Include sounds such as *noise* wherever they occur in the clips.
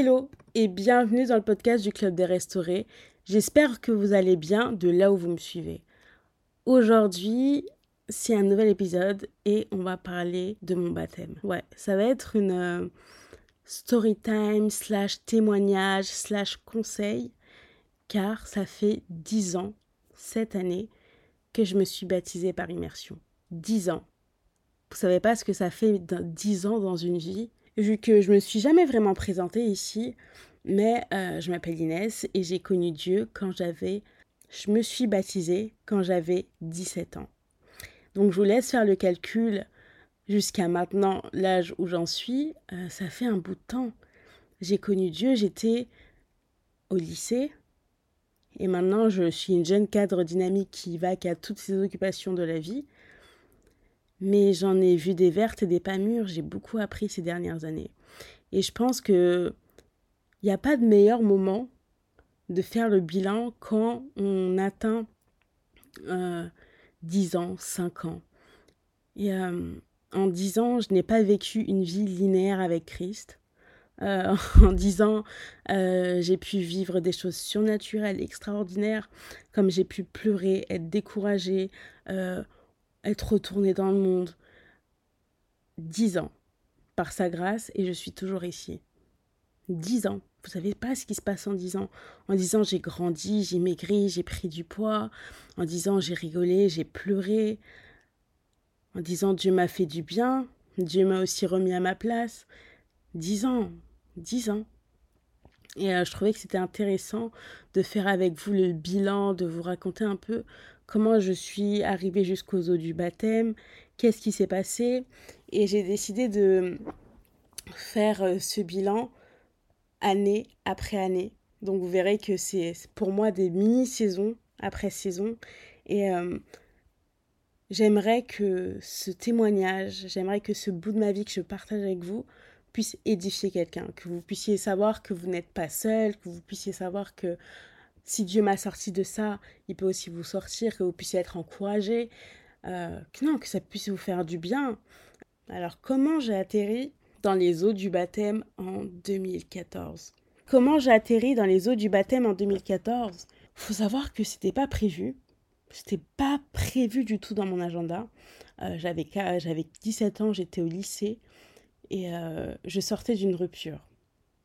Hello et bienvenue dans le podcast du Club des Restaurés. J'espère que vous allez bien de là où vous me suivez. Aujourd'hui, c'est un nouvel épisode et on va parler de mon baptême. Ouais, ça va être une euh, story time slash témoignage slash conseil car ça fait dix ans cette année que je me suis baptisée par immersion. Dix ans. Vous savez pas ce que ça fait dix ans dans une vie? Vu que je me suis jamais vraiment présentée ici, mais euh, je m'appelle Inès et j'ai connu Dieu quand j'avais, je me suis baptisée quand j'avais 17 ans. Donc je vous laisse faire le calcul jusqu'à maintenant, l'âge où j'en suis, euh, ça fait un bout de temps. J'ai connu Dieu, j'étais au lycée, et maintenant je suis une jeune cadre dynamique qui va à toutes ses occupations de la vie. Mais j'en ai vu des vertes et des pas mûres, j'ai beaucoup appris ces dernières années. Et je pense que il n'y a pas de meilleur moment de faire le bilan quand on atteint euh, 10 ans, 5 ans. Euh, en 10 ans, je n'ai pas vécu une vie linéaire avec Christ. Euh, *laughs* en 10 ans, euh, j'ai pu vivre des choses surnaturelles, extraordinaires, comme j'ai pu pleurer, être découragée, être retournée dans le monde. 10 ans, par sa grâce, et je suis toujours ici. 10 ans. Vous savez pas ce qui se passe en 10 ans. En 10 ans, j'ai grandi, j'ai maigri, j'ai pris du poids. En 10 ans, j'ai rigolé, j'ai pleuré. En 10 ans, Dieu m'a fait du bien. Dieu m'a aussi remis à ma place. 10 ans. 10 ans. Et euh, je trouvais que c'était intéressant de faire avec vous le bilan, de vous raconter un peu comment je suis arrivée jusqu'aux eaux du baptême, qu'est-ce qui s'est passé. Et j'ai décidé de faire euh, ce bilan année après année. Donc vous verrez que c'est pour moi des mini-saisons après saison. Et euh, j'aimerais que ce témoignage, j'aimerais que ce bout de ma vie que je partage avec vous puisse édifier quelqu'un, que vous puissiez savoir que vous n'êtes pas seul, que vous puissiez savoir que si Dieu m'a sorti de ça, il peut aussi vous sortir, que vous puissiez être encouragé, euh, que non, que ça puisse vous faire du bien. Alors comment j'ai atterri dans les eaux du baptême en 2014. Comment j'ai atterri dans les eaux du baptême en 2014 Faut savoir que c'était pas prévu. C'était pas prévu du tout dans mon agenda. Euh, j'avais, j'avais 17 ans, j'étais au lycée et euh, je sortais d'une rupture.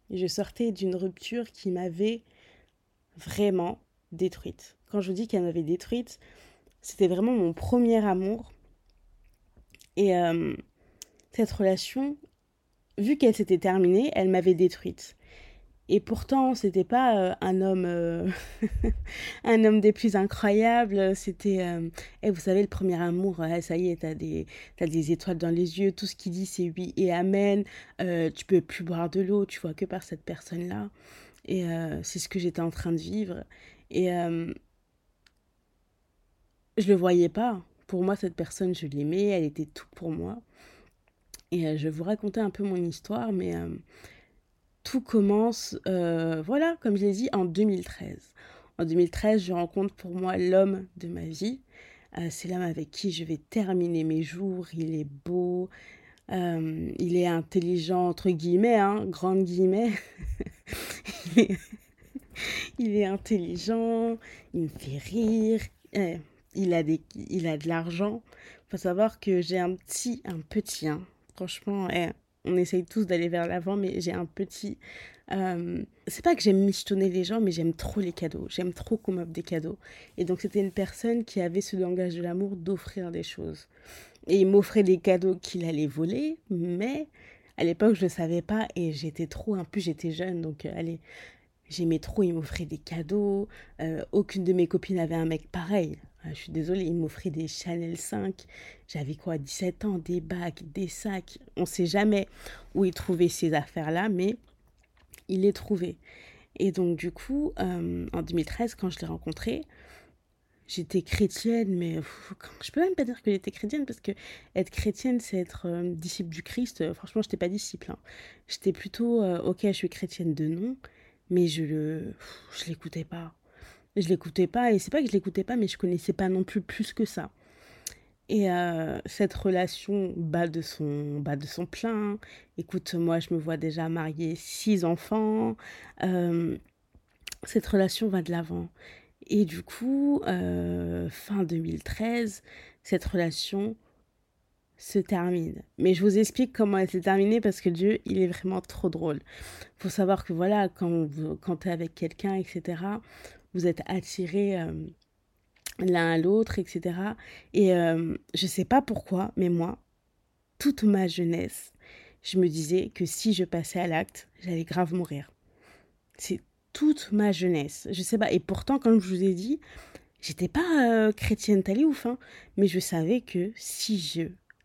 je sortais d'une rupture qui m'avait vraiment détruite. Quand je vous dis qu'elle m'avait détruite, c'était vraiment mon premier amour. Et euh, cette relation, vu qu'elle s'était terminée, elle m'avait détruite. Et pourtant, c'était pas euh, un homme, euh, *laughs* un homme des plus incroyables. C'était, euh, eh, vous savez, le premier amour. ça y est, t'as des, as des étoiles dans les yeux. Tout ce qu'il dit, c'est oui et amen. tu peux plus boire de l'eau. Tu vois que par cette personne-là. Et c'est ce que j'étais en train de vivre. Et je le voyais pas. Pour moi, cette personne, je l'aimais. Elle était tout pour moi. Et euh, je vais vous raconter un peu mon histoire, mais euh, tout commence, euh, voilà, comme je l'ai dit, en 2013. En 2013, je rencontre pour moi l'homme de ma vie. c'est l'homme avec qui je vais terminer mes jours. Il est beau, il est intelligent, entre guillemets, hein, grande guillemets. *laughs* il, est, intelligent, il me fait rire, il, a des, il a de l'argent. Il faut savoir que j'ai un petit, un petit, hein, Franchement, eh, on essaye tous d'aller vers l'avant, mais j'ai un petit. Euh, c'est pas que j'aime michetonner les gens, mais j'aime trop les cadeaux. J'aime trop qu'on m'offre des cadeaux. Et donc, c'était une personne qui avait ce langage de l'amour d'offrir des choses. Et il m'offrait des cadeaux qu'il allait voler, mais à l'époque, je ne savais pas et j'étais trop. En plus, j'étais jeune, donc euh, allez. J'aimais trop, il m'offrait des cadeaux. Euh, aucune de mes copines avait un mec pareil. Ah, je suis désolée, il m'offrait des Chanel 5. J'avais quoi, 17 ans, des bacs, des sacs. On ne sait jamais où il trouvait ces affaires-là, mais il les trouvait. Et donc, du coup, euh, en 2013, quand je l'ai rencontré, j'étais chrétienne, mais je peux même pas dire que j'étais chrétienne parce que être chrétienne, c'est être euh, disciple du Christ. franchement, je n'étais pas disciple. Hein. J'étais plutôt, euh, ok, je suis chrétienne de nom, mais je le, je l'écoutais pas. Je l'écoutais pas, et c'est pas que je l'écoutais pas, mais je connaissais pas non plus plus que ça. Et euh, cette relation bat de son, bat de son plein. Écoute, moi, je me vois déjà marier six enfants. Euh, cette relation va de l'avant. Et du coup, euh, fin 2013, cette relation se termine. Mais je vous explique comment elle s'est terminée parce que Dieu, il est vraiment trop drôle. Faut savoir que voilà, quand, quand tu es avec quelqu'un, etc., vous êtes attirés euh, l'un à l'autre, etc. Et euh, je sais pas pourquoi, mais moi, toute ma jeunesse, je me disais que si je passais à l'acte, j'allais grave mourir. C'est toute ma jeunesse. Je sais pas. Et pourtant, comme je vous ai dit, j'étais pas euh, chrétienne tali ouf, hein, mais je savais que si je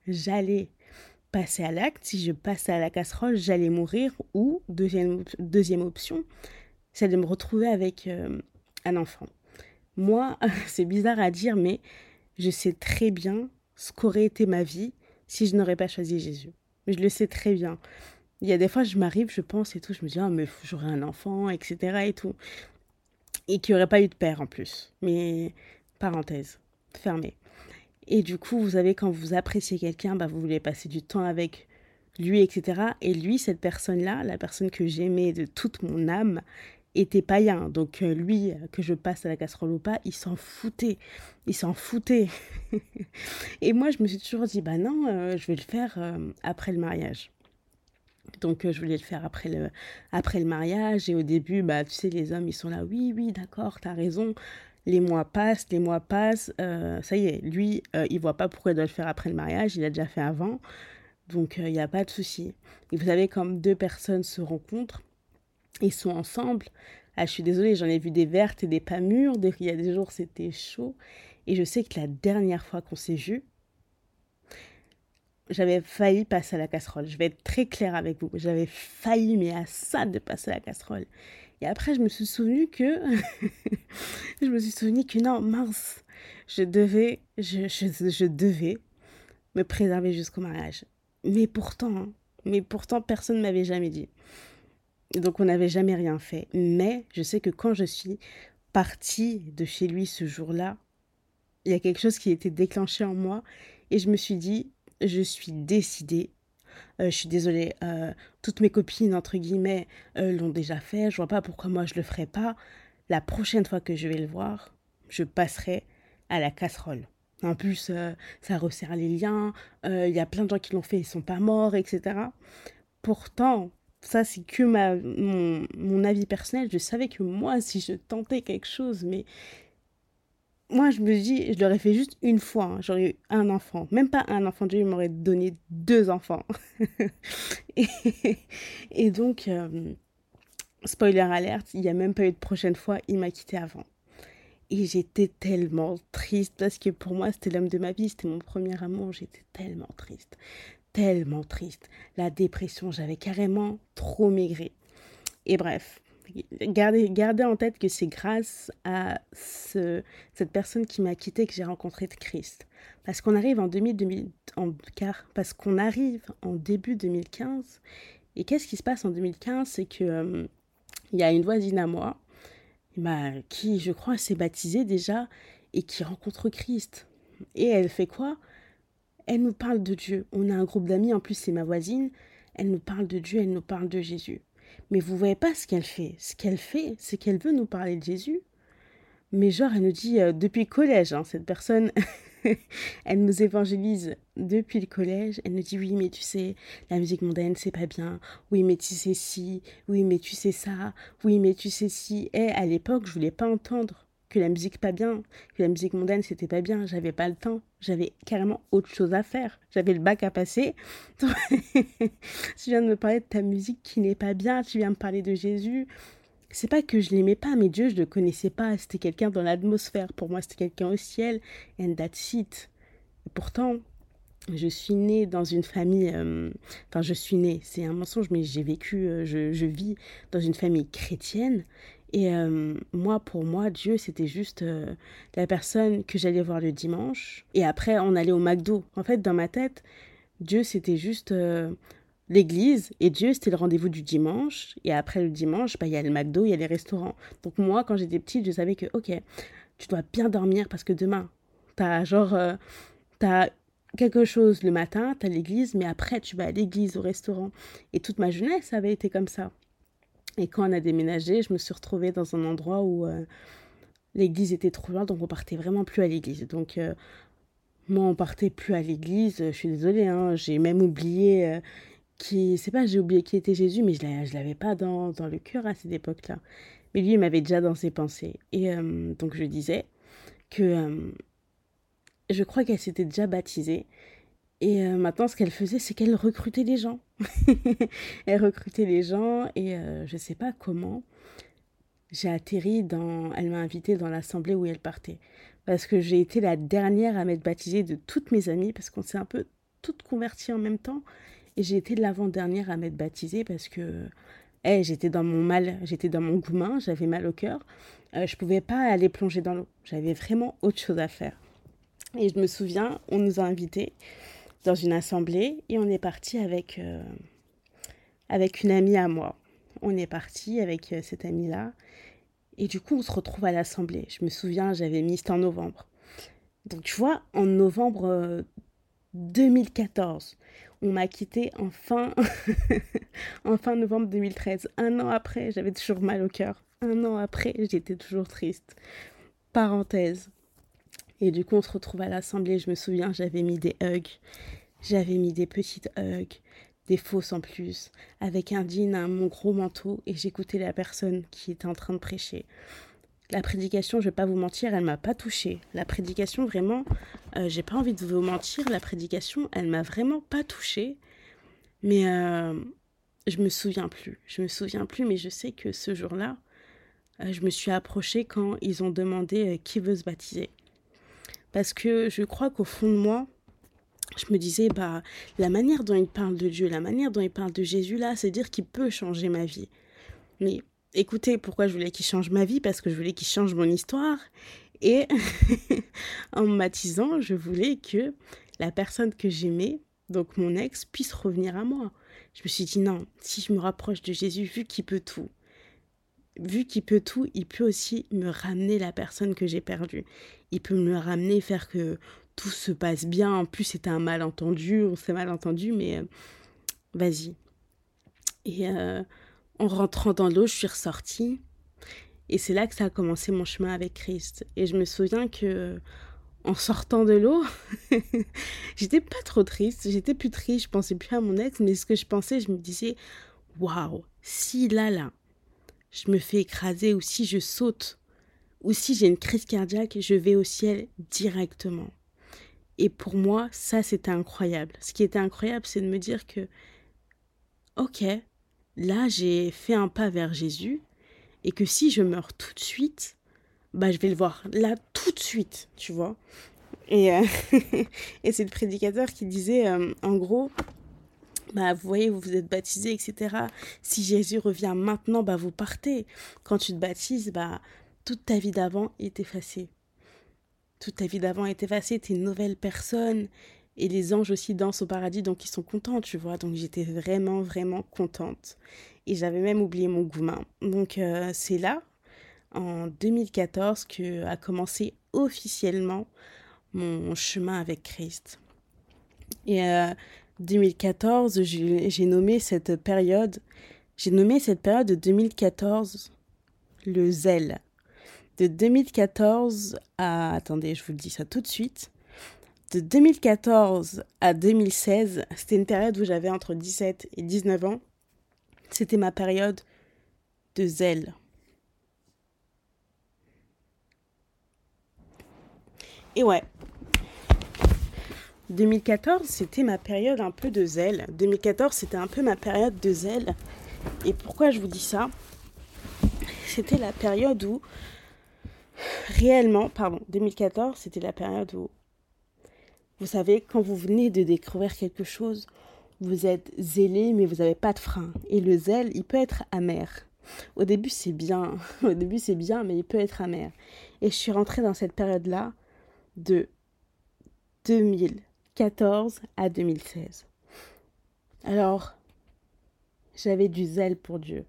j'allais passer à l'acte, si je passais à la casserole, j'allais mourir. Ou deuxième deuxième option, c'est de me retrouver avec euh, un enfant. Moi, *laughs* c'est bizarre à dire, mais je sais très bien ce qu'aurait été ma vie si je n'aurais pas choisi Jésus. Je le sais très bien. Il y a des fois, je m'arrive, je pense et tout, je me dis, ah, mais j'aurais un enfant, etc. et tout. Et qu'il n'y aurait pas eu de père en plus. Mais, parenthèse, fermée. Et du coup, vous savez, quand vous appréciez quelqu'un, bah, vous voulez passer du temps avec lui, etc. Et lui, cette personne-là, la personne que j'aimais de toute mon âme, était païen. Donc euh, lui, que je passe à la casserole ou pas, il s'en foutait. Il s'en foutait. *laughs* et moi, je me suis toujours dit, bah non, euh, je vais le faire euh, après le mariage. Donc je voulais le faire après le, après le mariage. Et au début, bah, tu sais, les hommes, ils sont là, oui, oui, d'accord, t'as raison. Les mois passent, les mois passent. ça y est, lui, il voit pas pourquoi il doit le faire après le mariage. Il a déjà fait avant. Donc il n'y a pas de souci. Et vous savez, comme deux personnes se rencontrent, ils sont ensemble. Ah, je suis désolée, j'en ai vu des vertes et des pas mûres. Il y a des jours, c'était chaud. Et je sais que la dernière fois qu'on s'est vu, j'avais failli passer à la casserole. Je vais être très claire avec vous. J'avais failli, mais à ça, de passer à la casserole. Et après, je me suis souvenu que. *laughs* je me suis souvenu que non, mince. Je devais. Je, devais me préserver jusqu'au mariage. Mais pourtant, hein, mais pourtant, personne ne m'avait jamais dit. Donc on n'avait jamais rien fait. Mais je sais que quand je suis partie de chez lui ce jour-là, il y a quelque chose qui était déclenché en moi et je me suis dit, je suis décidée. Euh, je suis désolée, euh, toutes mes copines, entre guillemets, euh, l'ont déjà fait. Je vois pas pourquoi moi je le ferais pas. La prochaine fois que je vais le voir, je passerai à la casserole. En plus, ça resserre les liens. Il y a plein de gens qui l'ont fait, ils sont pas morts, etc. Pourtant, ça c'est que ma, mon, avis personnel, je savais que moi, si je tentais quelque chose, mais moi je me dis, je l'aurais fait juste une fois, hein. j'aurais eu un enfant, même pas un enfant, Dieu m'aurait donné deux enfants. *laughs* et, donc, euh, spoiler alerte, il n'y a même pas eu de prochaine fois, il m'a quitté avant. Et j'étais tellement triste parce que pour moi, c'était l'homme de ma vie, c'était mon premier amour, j'étais tellement triste tellement triste. La dépression, j'avais carrément trop maigri. Et bref, gardez, gardez en tête que c'est grâce à ce, cette personne qui m'a quitté que j'ai rencontré Christ. Parce qu'on arrive en, 2000, en, car, parce qu'on arrive en début 2015. Et qu'est-ce qui se passe en 2015 C'est que euh, il y a une voisine à moi bah, qui, je crois, s'est baptisée déjà et qui rencontre Christ. Et elle fait quoi? Elle nous parle de Dieu. On a un groupe d'amis, en plus c'est ma voisine. Elle nous parle de Dieu, elle nous parle de Jésus. Mais vous voyez pas ce qu'elle fait. Ce qu'elle fait, c'est qu'elle veut nous parler de Jésus. Mais genre, elle nous dit euh, depuis le collège, hein, cette personne, *laughs* elle nous évangélise depuis le collège. Elle nous dit oui, mais tu sais, la musique mondaine, c'est pas bien. Oui, mais tu sais si. Oui, mais tu sais ça. Oui, mais tu sais si. Et à l'époque, je voulais pas entendre que la musique pas bien, que la musique mondaine c'était pas bien, j'avais pas le temps, j'avais carrément autre chose à faire, j'avais le bac à passer. *laughs* tu viens de me parler de ta musique qui n'est pas bien, tu viens me parler de Jésus. C'est pas que je l'aimais pas, mais Dieu je le connaissais pas, c'était quelqu'un dans l'atmosphère, pour moi c'était quelqu'un au ciel, and that's it. Et pourtant, je suis née dans une famille, euh, enfin je suis née, c'est un mensonge, mais j'ai vécu, euh, je, je, vis dans une famille chrétienne et euh, moi, pour moi, Dieu, c'était juste euh, la personne que j'allais voir le dimanche. Et après, on allait au McDo. En fait, dans ma tête, Dieu, c'était juste euh, l'église. Et Dieu, c'était le rendez-vous du dimanche. Et après le dimanche, bah, il y a le McDo, il y a les restaurants. Donc moi, quand j'étais petite, je savais que, ok, tu dois bien dormir parce que demain, t'as genre as quelque chose le matin, tu as l'église, mais après tu vas à l'église, au restaurant. Et toute ma jeunesse avait été comme ça. Et quand on a déménagé, je me suis retrouvée dans un endroit où euh, l'église était trop loin, donc on partait vraiment plus à l'église. Donc euh, moi, on partait plus à l'église. Je suis désolée, hein, j'ai même oublié euh, qui, c'est pas, j'ai oublié qui était Jésus, mais je ne l'avais pas dans, dans, le cœur à cette époque-là. Mais lui, il m'avait déjà dans ses pensées. Et donc je disais que je crois qu'elle s'était déjà baptisée. Et euh, maintenant, ce qu'elle faisait, c'est qu'elle recrutait les gens. *laughs* elle recrutait les gens et euh, je ne sais pas comment. J'ai atterri dans. Elle m'a invitée dans l'assemblée où elle partait. Parce que j'ai été la dernière à m'être baptisée de toutes mes amies, parce qu'on s'est un peu toutes converties en même temps. Et j'ai été l'avant-dernière à m'être baptisée parce que hey, j'étais dans mon mal, j'étais dans mon goumin, j'avais mal au cœur. Euh, je pouvais pas aller plonger dans l'eau. J'avais vraiment autre chose à faire. Et je me souviens, on nous a invités dans une assemblée et on est parti avec, euh, avec une amie à moi. On est parti avec euh, cette amie-là. Et du coup, on se retrouve à l'assemblée. Je me souviens, j'avais mis, c'était en novembre. Donc, tu vois, en novembre 2014, euh, on m'a quitté en fin, *laughs* en fin novembre 2013. Un an après, j'avais toujours mal au cœur. Un an après, j'étais toujours triste. Parenthèse. Et du coup, on se retrouve à l'assemblée. Je me souviens, j'avais mis des hugs. J'avais mis des petites hugs, des fausses en plus, avec un jean, mon gros manteau, et j'écoutais la personne qui était en train de prêcher. La prédication, je vais pas vous mentir, elle m'a pas touchée. La prédication, vraiment, euh, j'ai pas envie de vous mentir, la prédication, elle m'a vraiment pas touchée. Mais euh, je me souviens plus. Je me souviens plus, mais je sais que ce jour-là, euh, je me suis approchée quand ils ont demandé qui veut se baptiser. Parce que je crois qu'au fond de moi, je me disais, bah, la manière dont il parle de Dieu, la manière dont il parle de Jésus, là, c'est dire qu'il peut changer ma vie. Mais écoutez, pourquoi je voulais qu'il change ma vie? Parce que je voulais qu'il change mon histoire. Et *laughs* en me baptisant, je voulais que la personne que j'aimais, donc mon ex, puisse revenir à moi. Je me suis dit, non, si je me rapproche de Jésus, vu qu'il peut tout, vu qu'il peut tout, il peut aussi me ramener la personne que j'ai perdue. Il peut me ramener, faire que tout se passe bien. En plus, c'était un malentendu, on s'est malentendu, mais euh, vas-y. Et euh, en rentrant dans l'eau, je suis ressortie. Et c'est là que ça a commencé mon chemin avec Christ. Et je me souviens que en sortant de l'eau, *laughs* j'étais pas trop triste, j'étais plus triste, je pensais plus à mon ex, mais ce que je pensais, je me disais, waouh, si là, là, je me fais écraser ou si je saute ou si j'ai une crise cardiaque, je vais au ciel directement. Et pour moi, ça, c'était incroyable. Ce qui était incroyable, c'est de me dire que, ok, là, j'ai fait un pas vers Jésus, et que si je meurs tout de suite, bah, je vais le voir là tout de suite, tu vois. Et, euh, *laughs* et c'est le prédicateur qui disait, euh, en gros, bah, vous voyez, vous vous êtes baptisé, etc. Si Jésus revient maintenant, bah, vous partez. Quand tu te baptises, bah, toute ta vie d'avant est effacée. Toute ta vie d'avant est effacée, tu es une nouvelle personne. Et les anges aussi dansent au paradis, donc ils sont contents, tu vois. Donc j'étais vraiment, vraiment contente. Et j'avais même oublié mon goumin. Donc euh, c'est là, en 2014, que a commencé officiellement mon chemin avec Christ. Et euh, 2014, j'ai nommé cette période, j'ai nommé cette période de 2014 le zèle. De 2014 à, attendez, je vous le dis ça tout de suite. De 2014 à 2016, c'était une période où j'avais entre 17 et 19 ans. C'était ma période de zèle. Et ouais, 2014, c'était ma période un peu de zèle. 2014, c'était un peu ma période de zèle. Et pourquoi je vous dis ça? C'était la période où, réellement, pardon, 2014, c'était la période où, vous savez, quand vous venez de découvrir quelque chose, vous êtes zélé, mais vous n'avez pas de frein. Et le zèle, il peut être amer. Au début, c'est bien. *laughs* Au début, c'est bien, mais il peut être amer. Et je suis rentrée dans cette période-là de 2000 2014 à 2016. Alors, j'avais du zèle pour Dieu.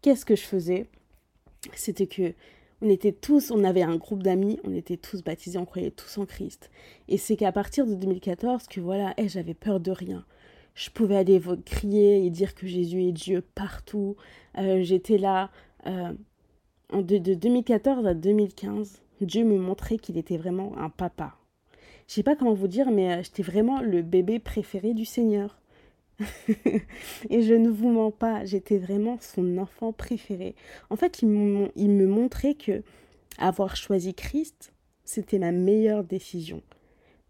Qu'est-ce que je faisais? C'était que, on était tous, on avait un groupe d'amis, on était tous baptisés, on croyait tous en Christ. Et c'est qu'à partir de 2014 que voilà, hey, j'avais peur de rien. Je pouvais aller crier et dire que Jésus est Dieu partout. Euh, j'étais là. Euh, de, de 2014 à 2015, Dieu me montrait qu'il était vraiment un papa. Je sais pas comment vous dire, mais euh, j'étais vraiment le bébé préféré du Seigneur. *laughs* et je ne vous mens pas, j'étais vraiment son enfant préféré. En fait, il, me montrait que avoir choisi Christ, c'était ma meilleure décision.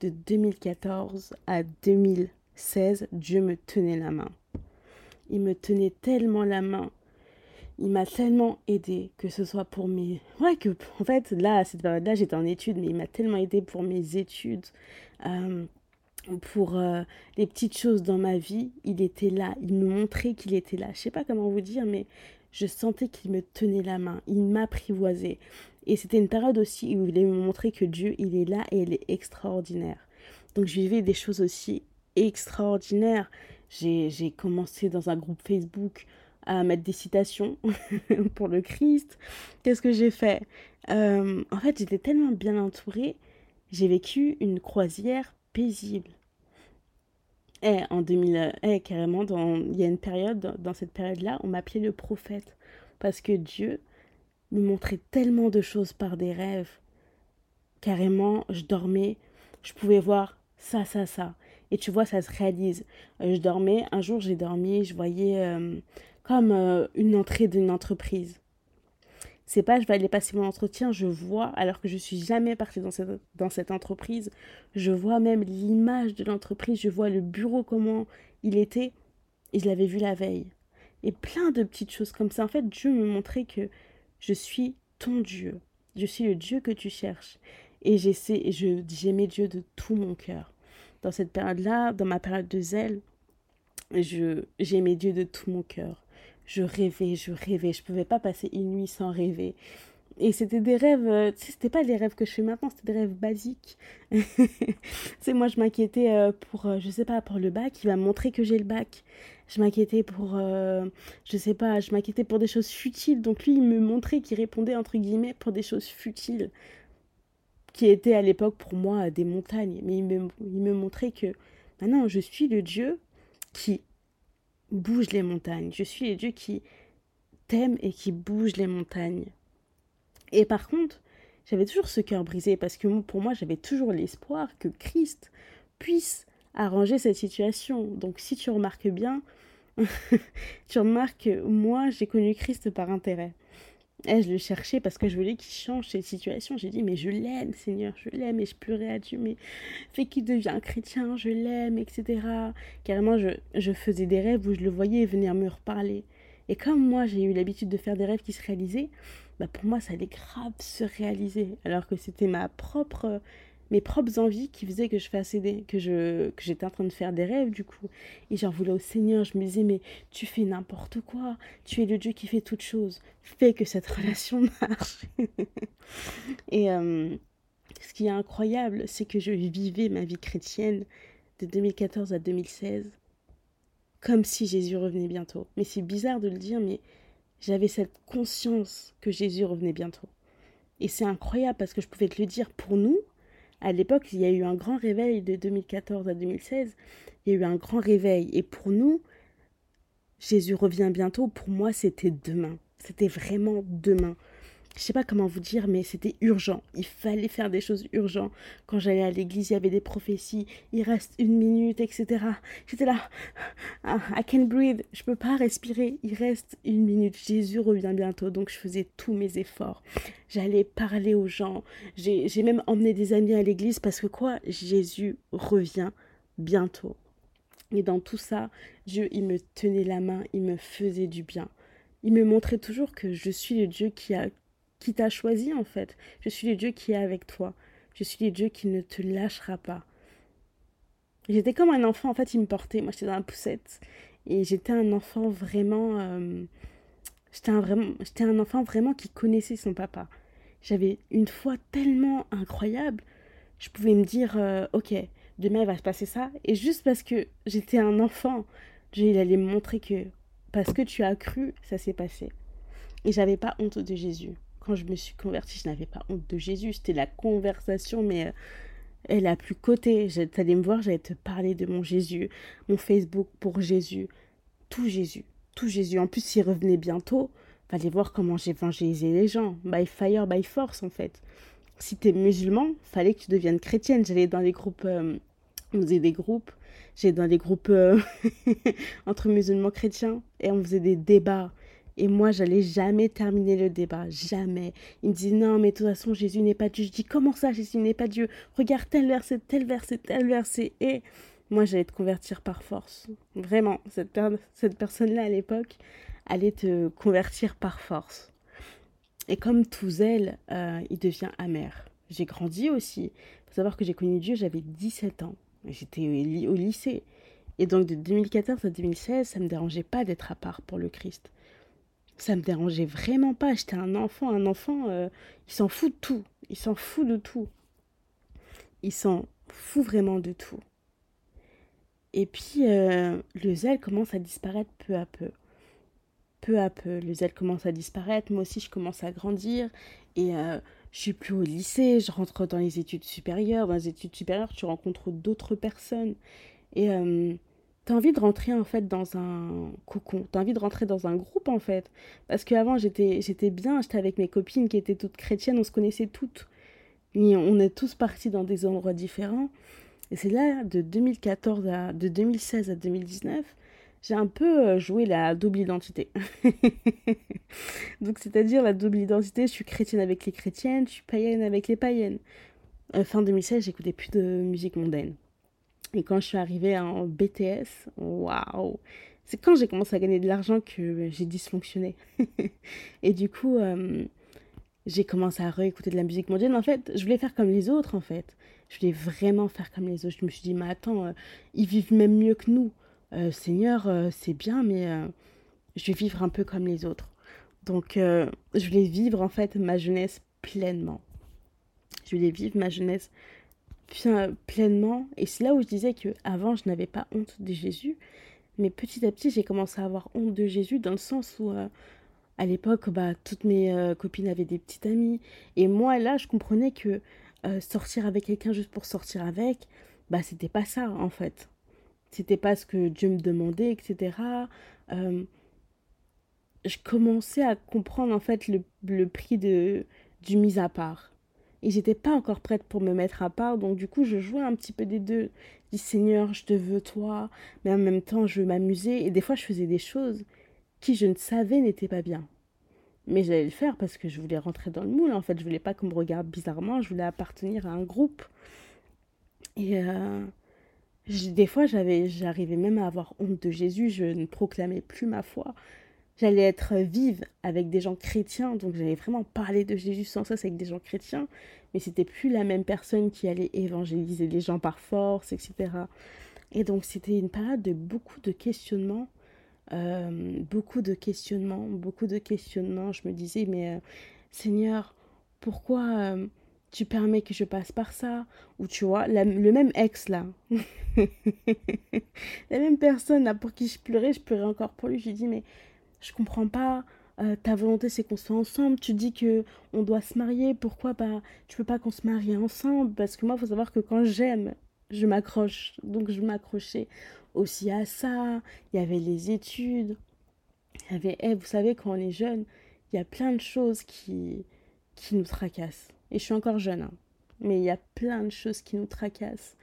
De 2014 à 2016, Dieu me tenait la main. Il me tenait tellement la main. Il m'a tellement aidé, que ce soit pour mes... Ouais, que en fait, là, à cette période-là, j'étais en études, mais il m'a tellement aidé pour mes études. Euh, pour euh, les petites choses dans ma vie, il était là, il me montrait qu'il était là. Je sais pas comment vous dire, mais je sentais qu'il me tenait la main, il m'apprivoisait. Et c'était une période aussi où il voulait me montrer que Dieu, il est là et il est extraordinaire. Donc je vivais des choses aussi extraordinaires. J'ai commencé dans un groupe Facebook à mettre des citations *laughs* pour le Christ. Qu'est-ce que j'ai fait? Euh, En fait, j'étais tellement bien entourée. J'ai vécu une croisière paisible. Eh, en 2000, eh, carrément, dans, il y a une période, dans cette période-là, on m'appelait le prophète. Parce que Dieu me montrait tellement de choses par des rêves. Carrément, je dormais, je pouvais voir ça, ça, ça. Et tu vois, ça se réalise. Euh, je dormais, un jour j'ai dormi, je voyais euh, comme euh, une entrée d'une entreprise. C'est pas je vais aller passer mon entretien, je vois, alors que je suis jamais partie dans cette, dans cette entreprise, je vois même l'image de l'entreprise, je vois le bureau, comment il était, et je l'avais vu la veille. Et plein de petites choses comme ça. En fait, Dieu me montrait que je suis ton Dieu. Je suis le Dieu que tu cherches. Et j'aimais Dieu de tout mon cœur. Dans cette période-là, dans ma période de zèle, j'aimais Dieu de tout mon cœur je rêvais, je rêvais, je pouvais pas passer une nuit sans rêver. Et c'était des rêves, euh, tu sais, c'était pas les rêves que je fais maintenant, c'était des rêves basiques. *laughs* tu sais, moi je m'inquiétais euh, pour, euh, je sais pas, pour le bac, il va me montrer que j'ai le bac. Je m'inquiétais pour, je sais pas, je m'inquiétais pour des choses futiles. Donc lui, il me montrait qu'il répondait, entre guillemets, pour des choses futiles, qui étaient à l'époque pour moi des montagnes. Mais il me, il me montrait que maintenant, je suis le Dieu qui bouge les montagnes. Je suis le Dieu qui t'aime et qui bouge les montagnes. Et par contre, j'avais toujours ce cœur brisé parce que pour moi, j'avais toujours l'espoir que Christ puisse arranger cette situation. Donc si tu remarques bien, *laughs* tu remarques que moi, j'ai connu Christ par intérêt. Et je le cherchais parce que je voulais qu'il change cette situation. J'ai dit, mais je l'aime, Seigneur, je l'aime. Et je pleurais à Dieu, mais fais qu'il devienne chrétien, je l'aime, etc. Carrément, je, je, faisais des rêves où je le voyais venir me reparler. Et comme moi, j'ai eu l'habitude de faire des rêves qui se réalisaient, bah pour moi, ça allait grave se réaliser. Alors que c'était ma propre mes propres envies qui faisaient que je faisais des, que je que j'étais en train de faire des rêves du coup. Et j'en voulais au Seigneur je me disais mais tu fais n'importe quoi. Tu es le Dieu qui fait toutes choses. Fais que cette relation *laughs* marche. Et euh, ce qui est incroyable c'est que je vivais ma vie chrétienne de 2014 à 2016 comme si Jésus revenait bientôt. Mais c'est bizarre de le dire mais j'avais cette conscience que Jésus revenait bientôt. Et c'est incroyable parce que je pouvais te le dire pour nous à l'époque, il y a eu un grand réveil de 2014 à 2016. Il y a eu un grand réveil. Et pour nous, Jésus revient bientôt. Pour moi, c'était demain. C'était vraiment demain je sais pas comment vous dire, mais c'était urgent. Il fallait faire des choses urgentes. Quand j'allais à l'église, il y avait des prophéties. Il reste une minute, etc. J'étais là. Ah, I can't breathe. Je peux pas respirer. Il reste une minute. Jésus revient bientôt. Donc, je faisais tous mes efforts. J'allais parler aux gens. J'ai même emmené des amis à l'église parce que quoi? Jésus revient bientôt. Et dans tout ça, Dieu, il me tenait la main. Il me faisait du bien. Il me montrait toujours que je suis le Dieu qui a qui t'a choisi en fait. Je suis le Dieu qui est avec toi. Je suis le Dieu qui ne te lâchera pas. J'étais comme un enfant, en fait, il me portait. Moi, j'étais dans la poussette. Et j'étais un enfant vraiment. Euh, j'étais un, un enfant vraiment qui connaissait son papa. J'avais une foi tellement incroyable. Je pouvais me dire, euh, ok, demain il va se passer ça. Et juste parce que j'étais un enfant, Dieu, il allait me montrer que parce que tu as cru, ça s'est passé. Et j'avais pas honte de Jésus. Quand je me suis convertie, je n'avais pas honte de Jésus. C'était la conversation, mais euh, elle a plus côté. T'allais me voir, j'allais te parler de mon Jésus, mon Facebook pour Jésus, tout Jésus, tout Jésus. En plus, s'il revenait bientôt, fallait voir comment j'évangélisais les gens. By fire, by force, en fait. Si t'es musulman, fallait que tu deviennes chrétienne. J'allais dans les groupes, euh, on faisait des groupes. J'allais dans les groupes euh, *laughs* entre musulmans chrétiens et on faisait des débats. Et moi, j'allais jamais terminer le débat, jamais. Il me dit non, mais de toute façon, Jésus n'est pas Dieu. Je dis comment ça, Jésus n'est pas Dieu? Regarde tel verset, tel verset, tel verset. Et moi, j'allais te convertir par force. Vraiment, cette, personne-là à l'époque allait te convertir par force. Et comme tout zèle, euh, il devient amer. J'ai grandi aussi. Il faut savoir que j'ai connu Dieu, j'avais 17 ans. J'étais au lycée. Et donc de 2014 à 2016, ça ne me dérangeait pas d'être à part pour le Christ ça me dérangeait vraiment pas. J'étais un enfant, un enfant, euh, il s'en fout de tout. Il s'en fout de tout. Il s'en fout vraiment de tout. Et puis, euh, le zèle commence à disparaître peu à peu. Peu à peu, le zèle commence à disparaître. Moi aussi, je commence à grandir. Et euh, je suis plus au lycée, je rentre dans les études supérieures. Dans les études supérieures, tu rencontres d'autres personnes. Et T'as envie de rentrer en fait dans un cocon, t'as envie de rentrer dans un groupe en fait. Parce qu'avant j'étais, j'étais bien, j'étais avec mes copines qui étaient toutes chrétiennes, on se connaissait toutes. Et on est tous partis dans des endroits différents. Et c'est là, de 2014 à, de 2016 à 2019, j'ai un peu euh, joué la double identité. *laughs* Donc c'est-à-dire la double identité, je suis chrétienne avec les chrétiennes, je suis païenne avec les païennes. Euh, fin 2016, j'écoutais plus de musique mondaine. Et quand je suis arrivée en BTS, waouh C'est quand j'ai commencé à gagner de l'argent que j'ai dysfonctionné. *laughs* et du coup, euh, j'ai commencé à réécouter de la musique mondiale. En fait, je voulais faire comme les autres, en fait. Je voulais vraiment faire comme les autres. Je me suis dit, mais attends, euh, ils vivent même mieux que nous. Euh, Seigneur, c'est bien, mais je vais vivre un peu comme les autres. Donc, je voulais vivre, en fait, ma jeunesse pleinement. Je voulais vivre ma jeunesse pleinement. Et c'est là où je disais que avant je n'avais pas honte de Jésus, mais petit à petit j'ai commencé à avoir honte de Jésus dans le sens où euh, à l'époque bah, toutes mes euh, copines avaient des petites amies et moi là je comprenais que euh, sortir avec quelqu'un juste pour sortir avec, bah c'était pas ça en fait. C'était pas ce que Dieu me demandait, etc. je commençais à comprendre en fait le, le prix de, du mise à part et j'étais pas encore prête pour me mettre à part. Donc du coup, je jouais un petit peu des deux. Je dis Seigneur, je te veux toi, mais en même temps, je veux m'amuser. Et des fois, je faisais des choses qui je ne savais n'étaient pas bien. Mais j'allais le faire parce que je voulais rentrer dans le moule. En fait, je voulais pas qu'on me regarde bizarrement. Je voulais appartenir à un groupe. Et euh, des fois, j'avais, j'arrivais même à avoir honte de Jésus. Je ne proclamais plus ma foi j'allais être vive avec des gens chrétiens, donc j'allais vraiment parler de Jésus sans cesse avec des gens chrétiens, mais c'était plus la même personne qui allait évangéliser les gens par force, etc. Et donc c'était une période de beaucoup de questionnements, euh, beaucoup de questionnements, beaucoup de questionnements. Je me disais, mais euh, Seigneur, pourquoi euh, tu permets que je passe par ça? Ou tu vois, le même ex là, *laughs* la même personne pour qui je pleurais, je pleurais encore pour lui. Je lui dis, mais je comprends pas. Euh, ta volonté c'est qu'on soit ensemble. Tu dis que on doit se marier. Pourquoi bah tu peux pas qu'on se marie ensemble? Parce que moi, faut savoir que quand j'aime, je m'accroche. Donc je m'accrochais aussi à ça. Il y avait les études. Il y avait, eh, vous savez, quand on est jeune, il y a plein de choses qui qui nous tracassent. Et je suis encore jeune, hein. mais il y a plein de choses qui nous tracassent.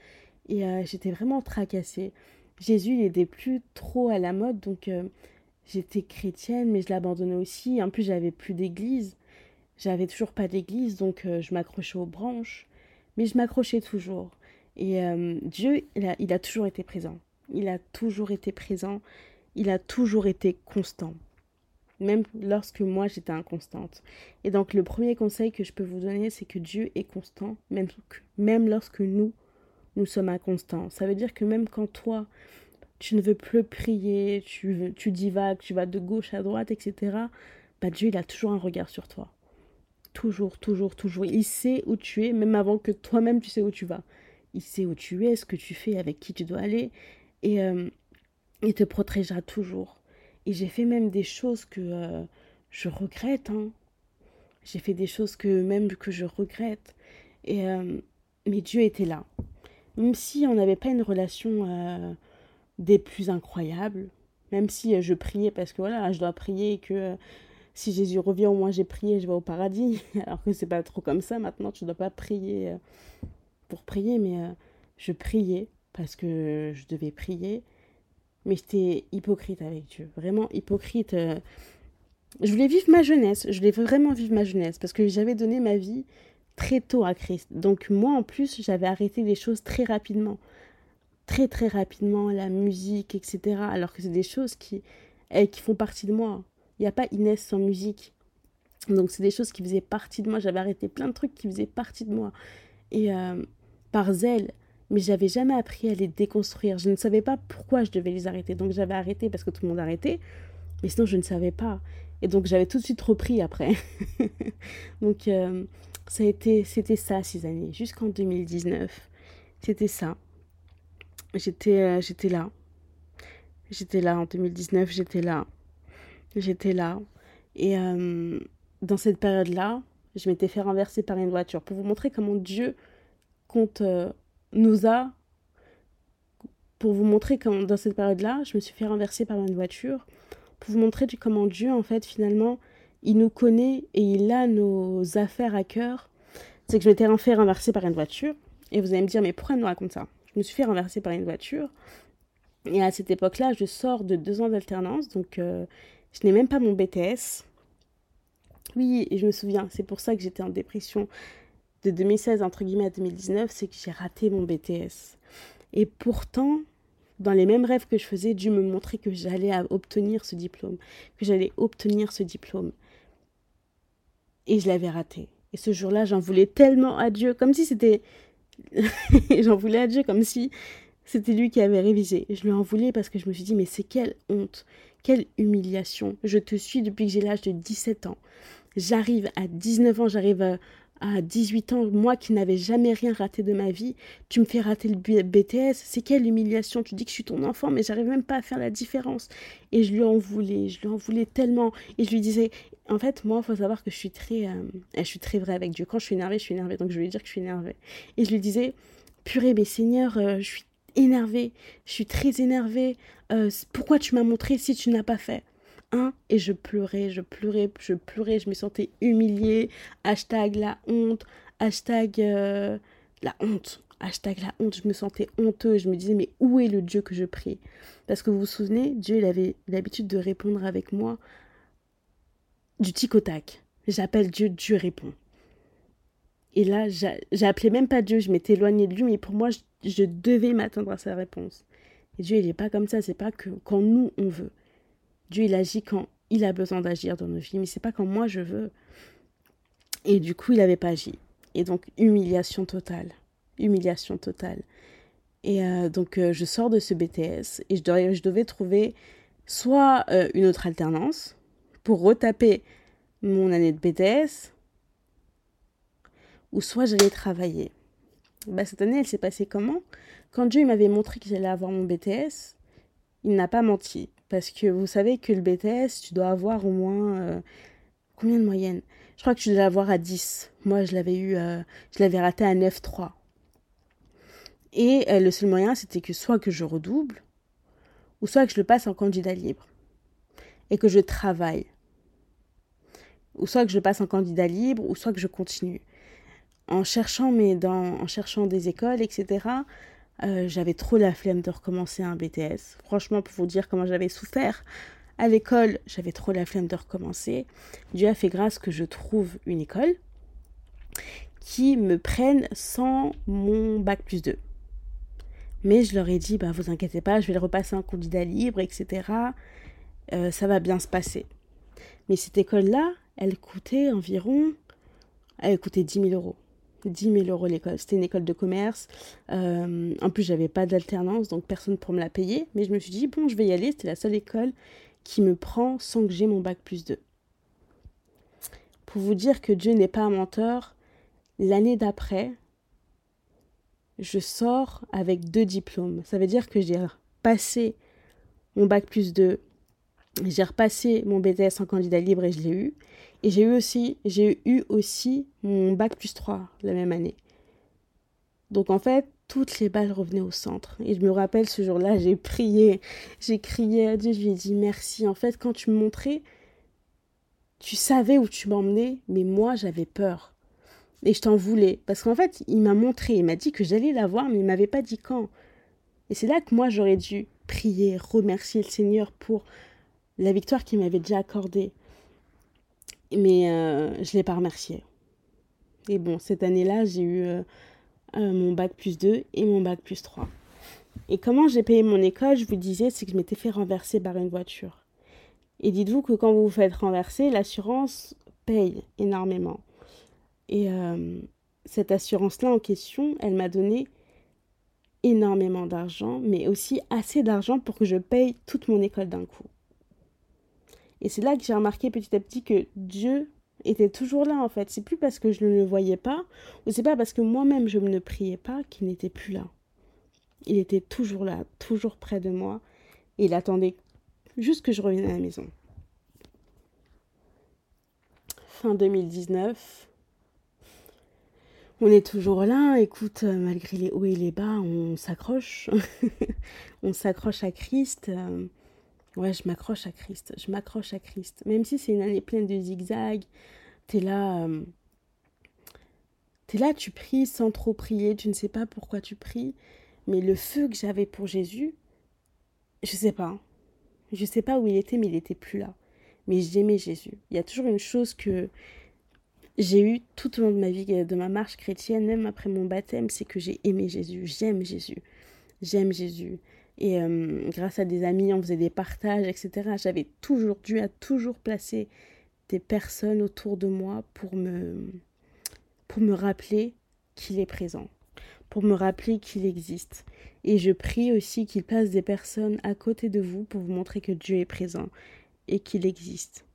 Et euh, j'étais vraiment tracassée. Jésus, il n'était plus trop à la mode, donc euh, j'étais chrétienne, mais je l'abandonnais aussi. En plus, j'avais plus d'église. J'avais toujours pas d'église, donc euh, je m'accrochais aux branches. Mais je m'accrochais toujours. Et euh, Dieu, il a, toujours été présent. Il a toujours été présent. Il a toujours été constant. Même lorsque moi, j'étais inconstante. Et donc, le premier conseil que je peux vous donner, c'est que Dieu est constant, même lorsque nous, nous sommes inconstants. Ça veut dire que même quand toi, tu ne veux plus prier, tu, tu divagues, tu vas de gauche à droite, etc., bah Dieu, il a toujours un regard sur toi. Toujours, toujours, toujours. Il sait où tu es, même avant que toi-même tu sais où tu vas. Il sait où tu es, ce que tu fais, avec qui tu dois aller, et euh, il te protégera toujours. Et j'ai fait même des choses que euh, je regrette. Hein. j'ai fait des choses que même que je regrette. Et, euh, mais Dieu était là. Même si on n'avait pas une relation des plus incroyables, même si euh, je priais parce que voilà, je dois prier que si Jésus revient, au moins j'ai prié, je vais au paradis. *laughs* Alors que c'est pas trop comme ça maintenant, tu dois pas prier pour prier, mais je priais parce que je devais prier. Mais j'étais hypocrite avec Dieu, vraiment hypocrite. Je voulais vivre ma jeunesse, je voulais vraiment vivre ma jeunesse parce que j'avais donné ma vie très tôt à Christ. Donc moi en plus, j'avais arrêté les choses très rapidement. Très très rapidement, la musique, etc. Alors que c'est des choses qui, eh, qui font partie de moi. Il n'y a pas Inès sans musique. Donc c'est des choses qui faisaient partie de moi. J'avais arrêté plein de trucs qui faisaient partie de moi. Et euh, par zèle, mais j'avais jamais appris à les déconstruire. Je ne savais pas pourquoi je devais les arrêter. Donc j'avais arrêté parce que tout le monde arrêtait. Mais sinon, je ne savais pas. Et donc, j'avais tout de suite repris après. *laughs* donc, euh, ça a été, c'était ça, ces années, jusqu'en 2019. C'était ça. J'étais, euh, j'étais là. J'étais là en 2019, j'étais là. J'étais là. Et euh, dans cette période-là, je m'étais fait renverser par une voiture pour vous montrer comment Dieu compte nous a. Pour vous montrer comment, dans cette période-là, je me suis fait renverser par une voiture pour vous montrer comment Dieu, en fait, finalement, il nous connaît et il a nos affaires à cœur. C'est que je m'étais fait renverser par une voiture. Et vous allez me dire, mais pourquoi elle nous raconte ça? Je me suis fait renverser par une voiture. Et à cette époque-là, je sors de deux ans d'alternance. Donc, euh, je n'ai même pas mon BTS. Oui, et je me souviens, c'est pour ça que j'étais en dépression de 2016, entre guillemets, à 2019. C'est que j'ai raté mon BTS. Et pourtant, dans les mêmes rêves que je faisais, Dieu me montrait que j'allais obtenir ce diplôme, que j'allais obtenir ce diplôme. Et je l'avais raté. Et ce jour-là, j'en voulais tellement à Dieu, comme si c'était... *laughs* j'en voulais à Dieu comme si c'était lui qui avait révisé. Je lui en voulais parce que je me suis dit, mais c'est quelle honte, quelle humiliation. Je te suis depuis que j'ai l'âge de 17 ans. J'arrive à 19 ans, j'arrive à, à 18 ans, moi qui n'avais jamais rien raté de ma vie, tu me fais rater le BTS, c'est quelle humiliation, tu dis que je suis ton enfant, mais j'arrive même pas à faire la différence. Et je lui en voulais, je lui en voulais tellement. Et je lui disais, en fait, moi, il faut savoir que je suis très, euh, je suis très vraie avec Dieu. Quand je suis énervée, je suis énervée, donc je lui dire que je suis énervée. Et je lui disais, purée, mais Seigneur, euh, je suis énervée, je suis très énervée, euh, pourquoi tu m'as montré si tu n'as pas fait? Et je pleurais, je pleurais, je pleurais, je me sentais humiliée. Hashtag la honte, hashtag euh, la honte, hashtag la honte. Je me sentais honteuse. Je me disais, mais où est le Dieu que je prie? Parce que vous vous souvenez, Dieu, il avait l'habitude de répondre avec moi du tic au tac. J'appelle Dieu, Dieu répond. Et là, j'appelais même pas Dieu, je m'étais éloignée de lui, mais pour moi, je, je devais m'attendre à sa réponse. Et Dieu, il n'est pas comme ça, c'est pas que quand nous, on veut. Dieu, il agit quand il a besoin d'agir dans nos vies, mais c'est pas quand moi je veux. Et du coup, il n'avait pas agi. Et donc, humiliation totale. Humiliation totale. Et euh, donc, euh, je sors de ce BTS et je devais, trouver soit euh, une autre alternance pour retaper mon année de BTS, ou soit j'allais travailler. Bah, cette année, elle s'est passée comment? Quand Dieu m'avait montré que j'allais avoir mon BTS, il n'a pas menti. Parce que vous savez que le BTS, tu dois avoir au moins... Euh, combien de moyenne Je crois que tu dois l'avoir à 10. Moi, je l'avais eu... Euh, je l'avais raté à 9,3. Et euh, le seul moyen, c'était que soit que je redouble, ou soit que je le passe en candidat libre. Et que je travaille. Ou soit que je passe en candidat libre, ou soit que je continue. En cherchant, mais dans, en cherchant des écoles, etc., euh, j'avais trop la flemme de recommencer un BTS. Franchement, pour vous dire comment j'avais souffert à l'école, j'avais trop la flemme de recommencer. Dieu a fait grâce que je trouve une école qui me prenne sans mon bac plus 2. Mais je leur ai dit, bah, vous inquiétez pas, je vais le repasser en candidat libre, etc. Euh, ça va bien se passer. Mais cette école-là, elle coûtait environ, elle coûtait 10 000 euros. 10 000 euros l'école. C'était une école de commerce. Euh, en plus, j'avais pas d'alternance, donc personne pour me la payer. Mais je me suis dit, bon, je vais y aller. C'était la seule école qui me prend sans que j'ai mon bac plus 2. Pour vous dire que Dieu n'est pas un menteur, l'année d'après, je sors avec deux diplômes. Ça veut dire que j'ai passé mon bac plus 2, j'ai repassé mon BTS en candidat libre et je l'ai eu. Et j'ai eu aussi, j'ai eu aussi mon bac plus 3 la même année. Donc en fait, toutes les balles revenaient au centre. Et je me rappelle ce jour-là, j'ai prié, j'ai crié à Dieu, je lui ai dit merci. En fait, quand tu me montrais, tu savais où tu m'emmenais, mais moi j'avais peur. Et je t'en voulais. Parce qu'en fait, il m'a montré, il m'a dit que j'allais la voir, mais il m'avait pas dit quand. Et c'est là que moi j'aurais dû prier, remercier le Seigneur pour la victoire qu'il m'avait déjà accordée. Mais euh, je ne l'ai pas remercié. Et bon, cette année-là, j'ai eu euh, euh, mon bac plus 2 et mon bac plus 3. Et comment j'ai payé mon école, je vous disais, c'est que je m'étais fait renverser par une voiture. Et dites-vous que quand vous vous faites renverser, l'assurance paye énormément. Et cette assurance-là en question, elle m'a donné énormément d'argent, mais aussi assez d'argent pour que je paye toute mon école d'un coup. Et c'est là que j'ai remarqué petit à petit que Dieu était toujours là en fait. C'est plus parce que je ne le voyais pas, ou c'est pas parce que moi-même je ne priais pas qu'il n'était plus là. Il était toujours là, toujours près de moi, et il attendait juste que je revienne à la maison. Fin 2019. On est toujours là, écoute, malgré les hauts et les bas, on s'accroche. *laughs* on s'accroche à Christ. Ouais, je m'accroche à Christ. Je m'accroche à Christ. Même si c'est une année pleine de zigzags, t'es là. Euh, t'es là, tu pries sans trop prier. Tu ne sais pas pourquoi tu pries. Mais le feu que j'avais pour Jésus, je sais pas. Je sais pas où il était, mais il était plus là. Mais j'aimais Jésus. Il y a toujours une chose que j'ai eue tout au long de ma vie, de ma marche chrétienne, même après mon baptême, c'est que j'ai aimé Jésus. J'aime Jésus. J'aime Jésus. Et euh, grâce à des amis, on faisait des partages, etc. J'avais toujours dû à toujours placer des personnes autour de moi pour me, pour me rappeler qu'il est présent, pour me rappeler qu'il existe. Et je prie aussi qu'il passe des personnes à côté de vous pour vous montrer que Dieu est présent et qu'il existe.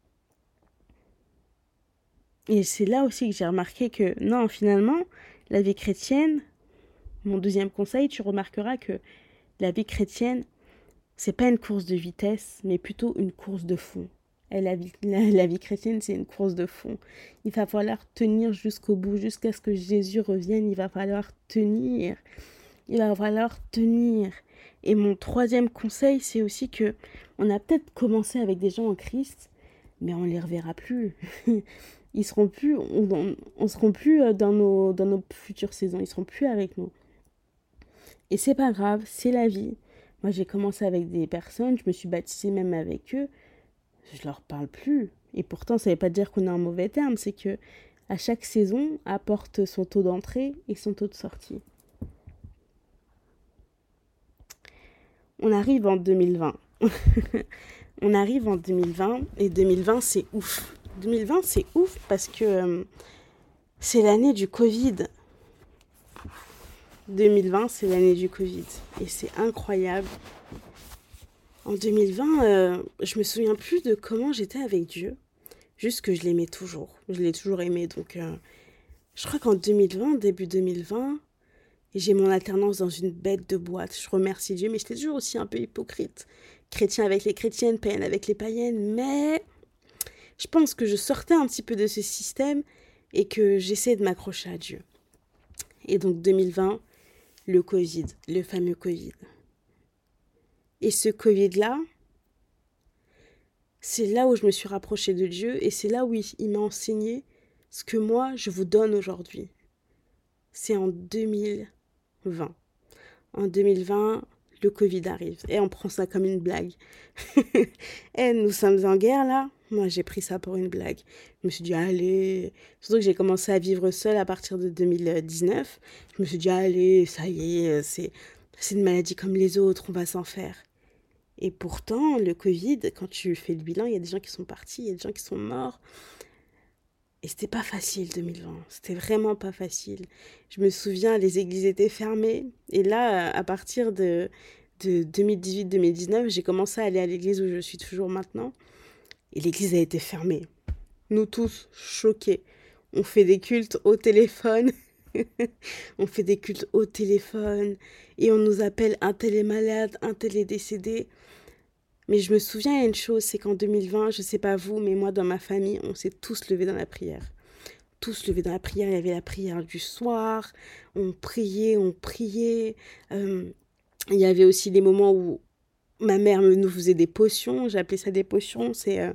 Et c'est là aussi que j'ai remarqué que non, finalement, la vie chrétienne, mon deuxième conseil, tu remarqueras que la vie chrétienne, c'est pas une course de vitesse, mais plutôt une course de fond. La, vie, chrétienne, c'est une course de fond. Il va falloir tenir jusqu'au bout, jusqu'à ce que Jésus revienne. Il va falloir tenir. Il va falloir tenir. Et mon troisième conseil, c'est aussi que on a peut-être commencé avec des gens en Christ, mais on les reverra plus. *laughs* Ils seront plus, on, on seront plus euh, dans nos, dans nos futures saisons. Ils seront plus avec nous. Et c'est pas grave, c'est la vie. Moi, j'ai commencé avec des personnes, je me suis baptisée même avec eux. Je leur parle plus. Et pourtant, ça ne veut pas dire qu'on a un mauvais terme, c'est que à chaque saison apporte son taux d'entrée et son taux de sortie. On arrive en 2020. *laughs* on arrive en 2020 et 2020 c'est ouf. 2020 c'est ouf parce que euh, c'est l'année du Covid. 2020, c'est l'année du Covid. Et c'est incroyable. En 2020, euh, je me souviens plus de comment j'étais avec Dieu. Juste que je l'aimais toujours. Je l'ai toujours aimé. Donc, euh, je crois qu'en 2020, début 2020, j'ai mon alternance dans une bête de boîte. Je remercie Dieu, mais j'étais toujours aussi un peu hypocrite. Chrétien avec les chrétiennes, païenne avec les païennes. Mais je pense que je sortais un petit peu de ce système et que j'essayais de m'accrocher à Dieu. Et donc 2020, le Covid, le fameux Covid. Et ce Covid-là, c'est là où je me suis rapprochée de Dieu et c'est là où il, m'a enseigné ce que moi je vous donne aujourd'hui. C'est en 2020. En 2020, le Covid arrive et on prend ça comme une blague. et *laughs* eh, nous sommes en guerre là. Moi, j'ai pris ça pour une blague. Je me suis dit, allez. Surtout que j'ai commencé à vivre seule à partir de 2019. Je me suis dit, allez, ça y est, c'est, c'est une maladie comme les autres, on va s'en faire. Et pourtant, le Covid, quand tu fais le bilan, il y a des gens qui sont partis, il y a des gens qui sont morts. Et c'était pas facile 2020, c'était vraiment pas facile. Je me souviens, les églises étaient fermées. Et là, à partir de, de 2018-2019, j'ai commencé à aller à l'église où je suis toujours maintenant. Et l'église a été fermée. Nous tous, choqués. On fait des cultes au téléphone. *laughs* on fait des cultes au téléphone. Et on nous appelle un tel est malade, un tel est décédé. Mais je me souviens, une chose, c'est qu'en 2020, je sais pas vous, mais moi, dans ma famille, on s'est tous levés dans la prière. Tous levés dans la prière. Il y avait la prière du soir. On priait, on priait. Euh, il y avait aussi des moments où ma mère nous faisait des potions. J'appelais ça des potions. C'est, euh,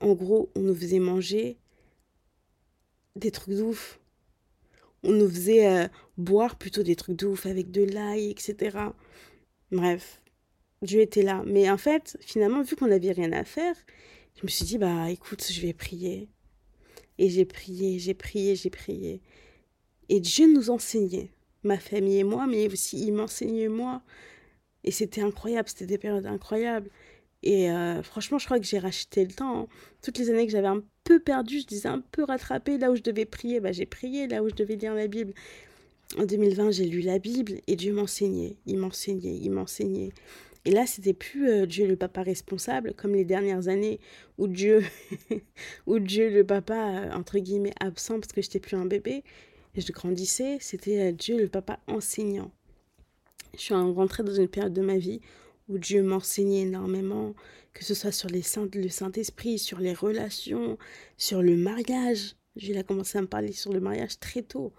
en gros, on nous faisait manger des trucs d'ouf. On nous faisait euh, boire plutôt des trucs de avec de l'ail, etc. Bref, Dieu était là. Mais en fait, finalement, vu qu'on n'avait rien à faire, je me suis dit, bah écoute, je vais prier. Et j'ai prié, j'ai prié, j'ai prié. Et Dieu nous enseignait, ma famille et moi, mais aussi il m'enseignait moi. Et c'était incroyable, c'était des périodes incroyables. Et euh, franchement, je crois que j'ai racheté le temps. Hein. Toutes les années que j'avais un peu perdu, je disais un peu rattrapé. Là où je devais prier, bah, j'ai prié. Là où je devais lire la Bible, en 2020, j'ai lu la Bible et Dieu m'enseignait. Il m'enseignait, il m'enseignait. Et là, c'était plus euh, Dieu le papa responsable, comme les dernières années où Dieu, *laughs* où Dieu le papa, euh, entre guillemets, absent parce que j'étais plus un bébé et je grandissais. C'était Dieu le papa enseignant. Je suis rentrée dans une période de ma vie où Dieu m'enseignait énormément, que ce soit sur les le Saint-Esprit, sur les relations, sur le mariage. Dieu a commencé à me parler sur le mariage très tôt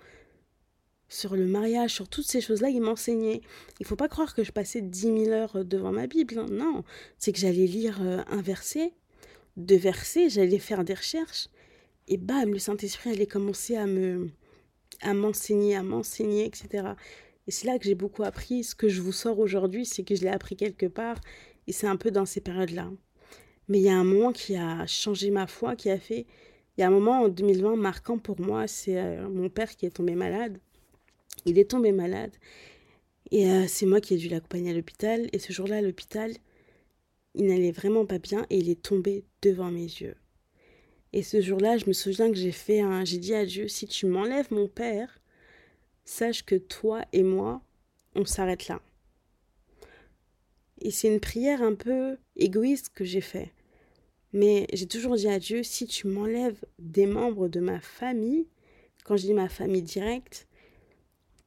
sur le mariage, sur toutes ces choses-là, il m'enseignait. Il faut pas croire que je passais dix mille heures devant ma Bible. Hein. Non, c'est que j'allais lire euh, un verset, deux versets, j'allais faire des recherches, et bam, le Saint-Esprit allait commencer à me à m'enseigner, à m'enseigner, etc. Et c'est là que j'ai beaucoup appris. Ce que je vous sors aujourd'hui, c'est que je l'ai appris quelque part, et c'est un peu dans ces périodes-là. Mais il y a un moment qui a changé ma foi, qui a fait... Il y a un moment en 2020 marquant pour moi, c'est euh, mon père qui est tombé malade. Il est tombé malade. Et euh, c'est moi qui ai dû l'accompagner à l'hôpital. Et ce jour-là, à l'hôpital, il n'allait vraiment pas bien et il est tombé devant mes yeux. Et ce jour-là, je me souviens que j'ai fait un, j'ai dit à Dieu, si tu m'enlèves mon père, sache que toi et moi, on s'arrête là. Et c'est une prière un peu égoïste que j'ai fait. Mais j'ai toujours dit à Dieu, si tu m'enlèves des membres de ma famille, quand je dis ma famille directe,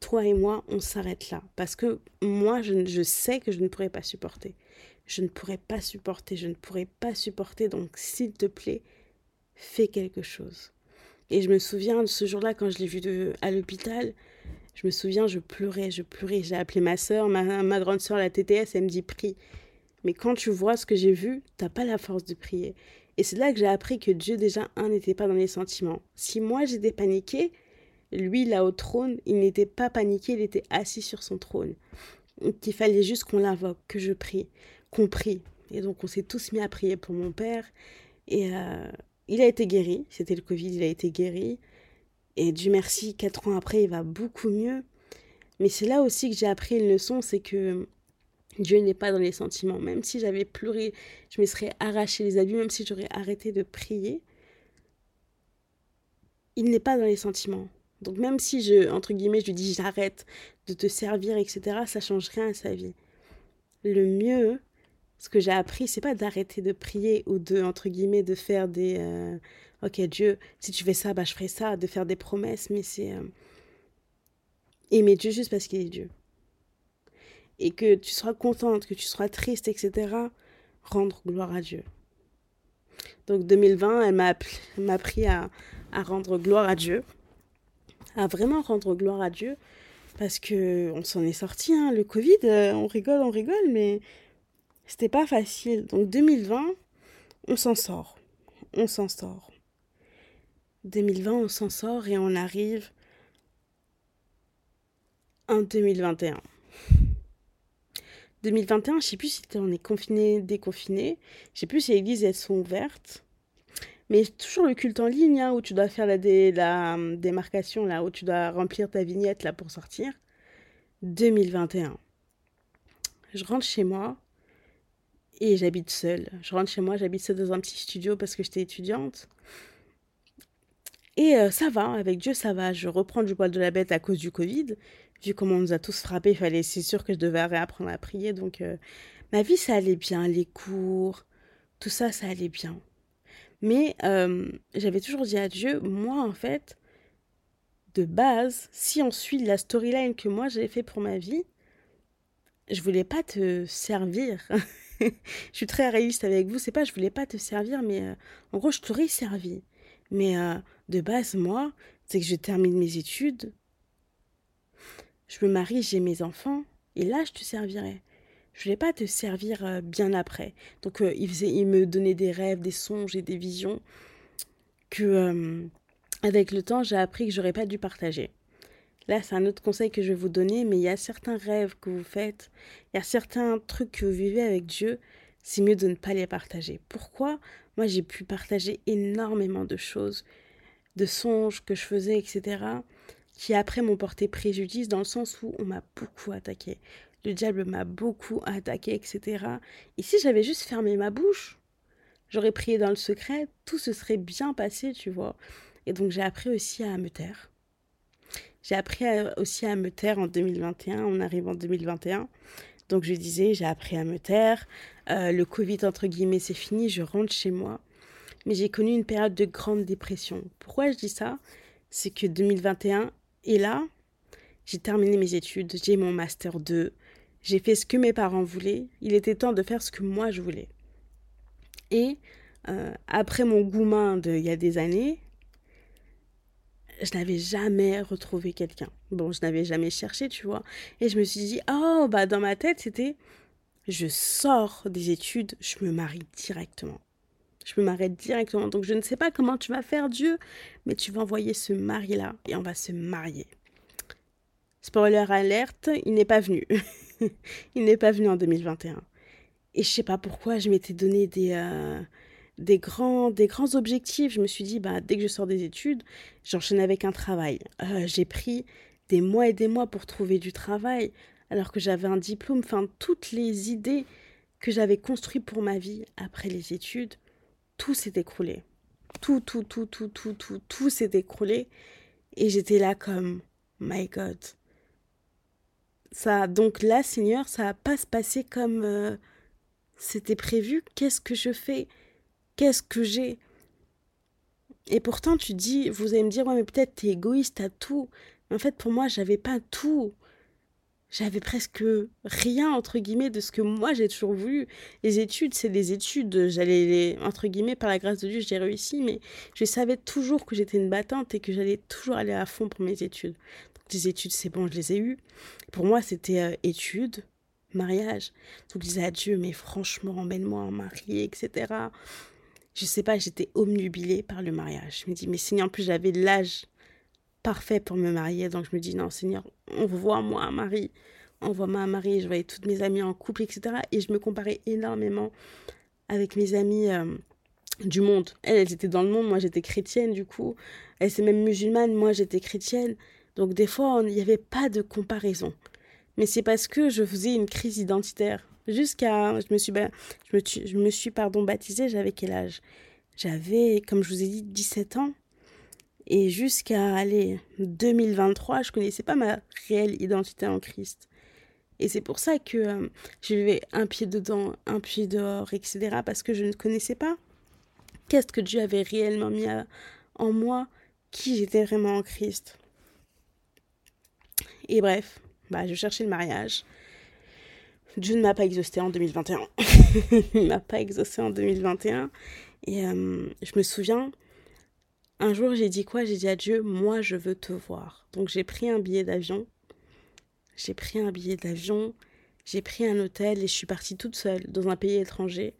toi et moi, on s'arrête là. Parce que moi, je, sais que je ne pourrais pas supporter. Je ne pourrais pas supporter, je ne pourrais pas supporter. Donc, s'il te plaît, fais quelque chose. Et je me souviens de ce jour-là, quand je l'ai vu à l'hôpital, je me souviens, je pleurais, je pleurais. J'ai appelé ma soeur, ma, grande soeur, la TTS, elle me dit prie. Mais quand tu vois ce que j'ai vu, t'as pas la force de prier. Et c'est là que j'ai appris que Dieu, déjà, un, n'était pas dans les sentiments. Si moi j'étais paniquée, lui, là au trône, il n'était pas paniqué, il était assis sur son trône. Donc, il fallait juste qu'on l'invoque, que je prie, qu'on prie. Et donc, on s'est tous mis à prier pour mon père. Et euh, il a été guéri. C'était le Covid, il a été guéri. Et Dieu merci, quatre ans après, il va beaucoup mieux. Mais c'est là aussi que j'ai appris une leçon, c'est que Dieu n'est pas dans les sentiments. Même si j'avais pleuré, je me serais arraché les habits, même si j'aurais arrêté de prier, il n'est pas dans les sentiments. Donc même si je, entre guillemets, je lui dis j'arrête de te servir, etc., ça change rien à sa vie. Le mieux, ce que j'ai appris, c'est pas d'arrêter de prier ou de, entre guillemets, de faire des... Euh, ok Dieu, si tu fais ça, bah je ferai ça, de faire des promesses, mais c'est... Euh, aimer Dieu juste parce qu'il est Dieu. Et que tu seras contente, que tu seras triste, etc., rendre gloire à Dieu. Donc 2020, elle m'a appris à, à rendre gloire à Dieu à vraiment rendre gloire à Dieu parce que on s'en est sorti hein. le Covid euh, on rigole on rigole mais c'était pas facile donc 2020 on s'en sort on s'en sort 2020 on s'en sort et on arrive en 2021 2021 je sais plus si on est confiné déconfiné je sais plus si les églises elles sont ouvertes mais toujours le culte en ligne, hein, où tu dois faire la, hum, démarcation, là, où tu dois remplir ta vignette là pour sortir. 2021. Je rentre chez moi et j'habite seule. Je rentre chez moi, j'habite seule dans un petit studio parce que j'étais étudiante. Et euh, ça va, avec Dieu ça va. Je reprends du poil de la bête à cause du Covid. Vu comment on nous a tous frappés, fallait, c'est sûr que je devais réapprendre à prier. Donc euh, ma vie ça allait bien, les cours, tout ça ça allait bien. Mais euh, j'avais toujours dit à Dieu, moi en fait, de base, si on suit la storyline que moi j'ai fait pour ma vie, je voulais pas te servir. *laughs* je suis très réaliste avec vous. C'est pas, je voulais pas te servir, mais en gros, je t'aurais servi. Mais euh, de base, moi, c'est que je termine mes études, je me marie, j'ai mes enfants, et là, je te servirai. Je voulais pas te servir euh, bien après. Donc, il, faisait, il me donnait des rêves, des songes et des visions que, avec le temps, j'ai appris que j'aurais pas dû partager. Là, c'est un autre conseil que je vais vous donner, mais il y a certains rêves que vous faites, il y a certains trucs que vous vivez avec Dieu, c'est mieux de ne pas les partager. Pourquoi? Moi, j'ai pu partager énormément de choses, de songes que je faisais, etc., qui après m'ont porté préjudice dans le sens où on m'a beaucoup attaqué. Le diable m'a beaucoup attaqué, etc. Et si j'avais juste fermé ma bouche, j'aurais prié dans le secret, tout se serait bien passé, tu vois. Et donc j'ai appris aussi à me taire j'ai appris aussi à me taire en 2021, on arrive en 2021. Donc je disais, j'ai appris à me taire. Euh, le Covid, entre guillemets, c'est fini, je rentre chez moi. Mais j'ai connu une période de grande dépression. Pourquoi je dis ça? C'est que 2021 est là, j'ai terminé mes études, j'ai mon master 2, j'ai fait ce que mes parents voulaient. Il était temps de faire ce que moi je voulais. Et euh, après mon goumin de il y a des années, je n'avais jamais retrouvé quelqu'un. Bon, je n'avais jamais cherché, tu vois. Et je me suis dit, oh, bah dans ma tête, c'était, je sors des études, je me marie directement. Je me marie directement. Donc je ne sais pas comment tu vas faire, Dieu, mais tu vas envoyer ce mari-là et on va se marier. Spoiler alerte, il n'est pas venu. *laughs* il n'est pas venu en 2021. Et je sais pas pourquoi je m'étais donné des... Euh, des grands, des grands objectifs. Je me suis dit, bah, dès que je sors des études, j'enchaîne avec un travail. Euh, j'ai pris des mois et des mois pour trouver du travail, alors que j'avais un diplôme. Enfin, toutes les idées que j'avais construites pour ma vie après les études, tout s'est écroulé. Tout, tout, tout, tout, tout, tout, tout s'est écroulé. Et j'étais là comme, my God. Ça, donc là, Seigneur, ça va pas se passer comme euh, c'était prévu. Qu'est-ce que je fais? Qu'est-ce que j'ai? Et pourtant, tu dis, vous allez me dire, ouais, mais peut-être t'es égoïste, t'as tout. En fait, pour moi, j'avais pas tout. J'avais presque rien, entre guillemets, de ce que moi j'ai toujours voulu. Les études, c'est des études. J'allais, les, entre guillemets, par la grâce de Dieu, j'ai réussi, mais je savais toujours que j'étais une battante et que j'allais toujours aller à fond pour mes études. Donc, les études, c'est bon, je les ai eues. Pour moi, c'était euh, études, mariage. Donc, je disais à Dieu, mais franchement, emmène-moi en mariée, etc je sais pas, j'étais omnubilée par le mariage. Je me dis, mais Seigneur, en plus, j'avais l'âge parfait pour me marier. Donc, je me dis, non, Seigneur, envoie-moi un mari. Envoie-moi un mari. Je voyais toutes mes amies en couple, etc. Et je me comparais énormément avec mes amies euh, du monde. Elles, elles étaient dans le monde. Moi, j'étais chrétienne, du coup. Elle, c'est même musulmane. Moi, j'étais chrétienne. Donc, des fois, il n'y avait pas de comparaison. Mais c'est parce que je faisais une crise identitaire. Jusqu'à. Je me suis, je me suis pardon, baptisée, j'avais quel âge? J'avais, comme je vous ai dit, 17 ans. Et jusqu'à aller 2023, je connaissais pas ma réelle identité en Christ. Et c'est pour ça que euh, je vivais un pied dedans, un pied dehors, etc. Parce que je ne connaissais pas qu'est-ce que Dieu avait réellement mis en moi, qui j'étais vraiment en Christ. Et bref, bah, je cherchais le mariage. Dieu ne m'a pas exaucé en 2021. *laughs* il m'a pas exaucé en 2021. Et euh, je me souviens, un jour j'ai dit quoi? J'ai dit à Dieu, moi je veux te voir. Donc j'ai pris un billet d'avion. J'ai pris un billet d'avion. J'ai pris un hôtel et je suis partie toute seule dans un pays étranger.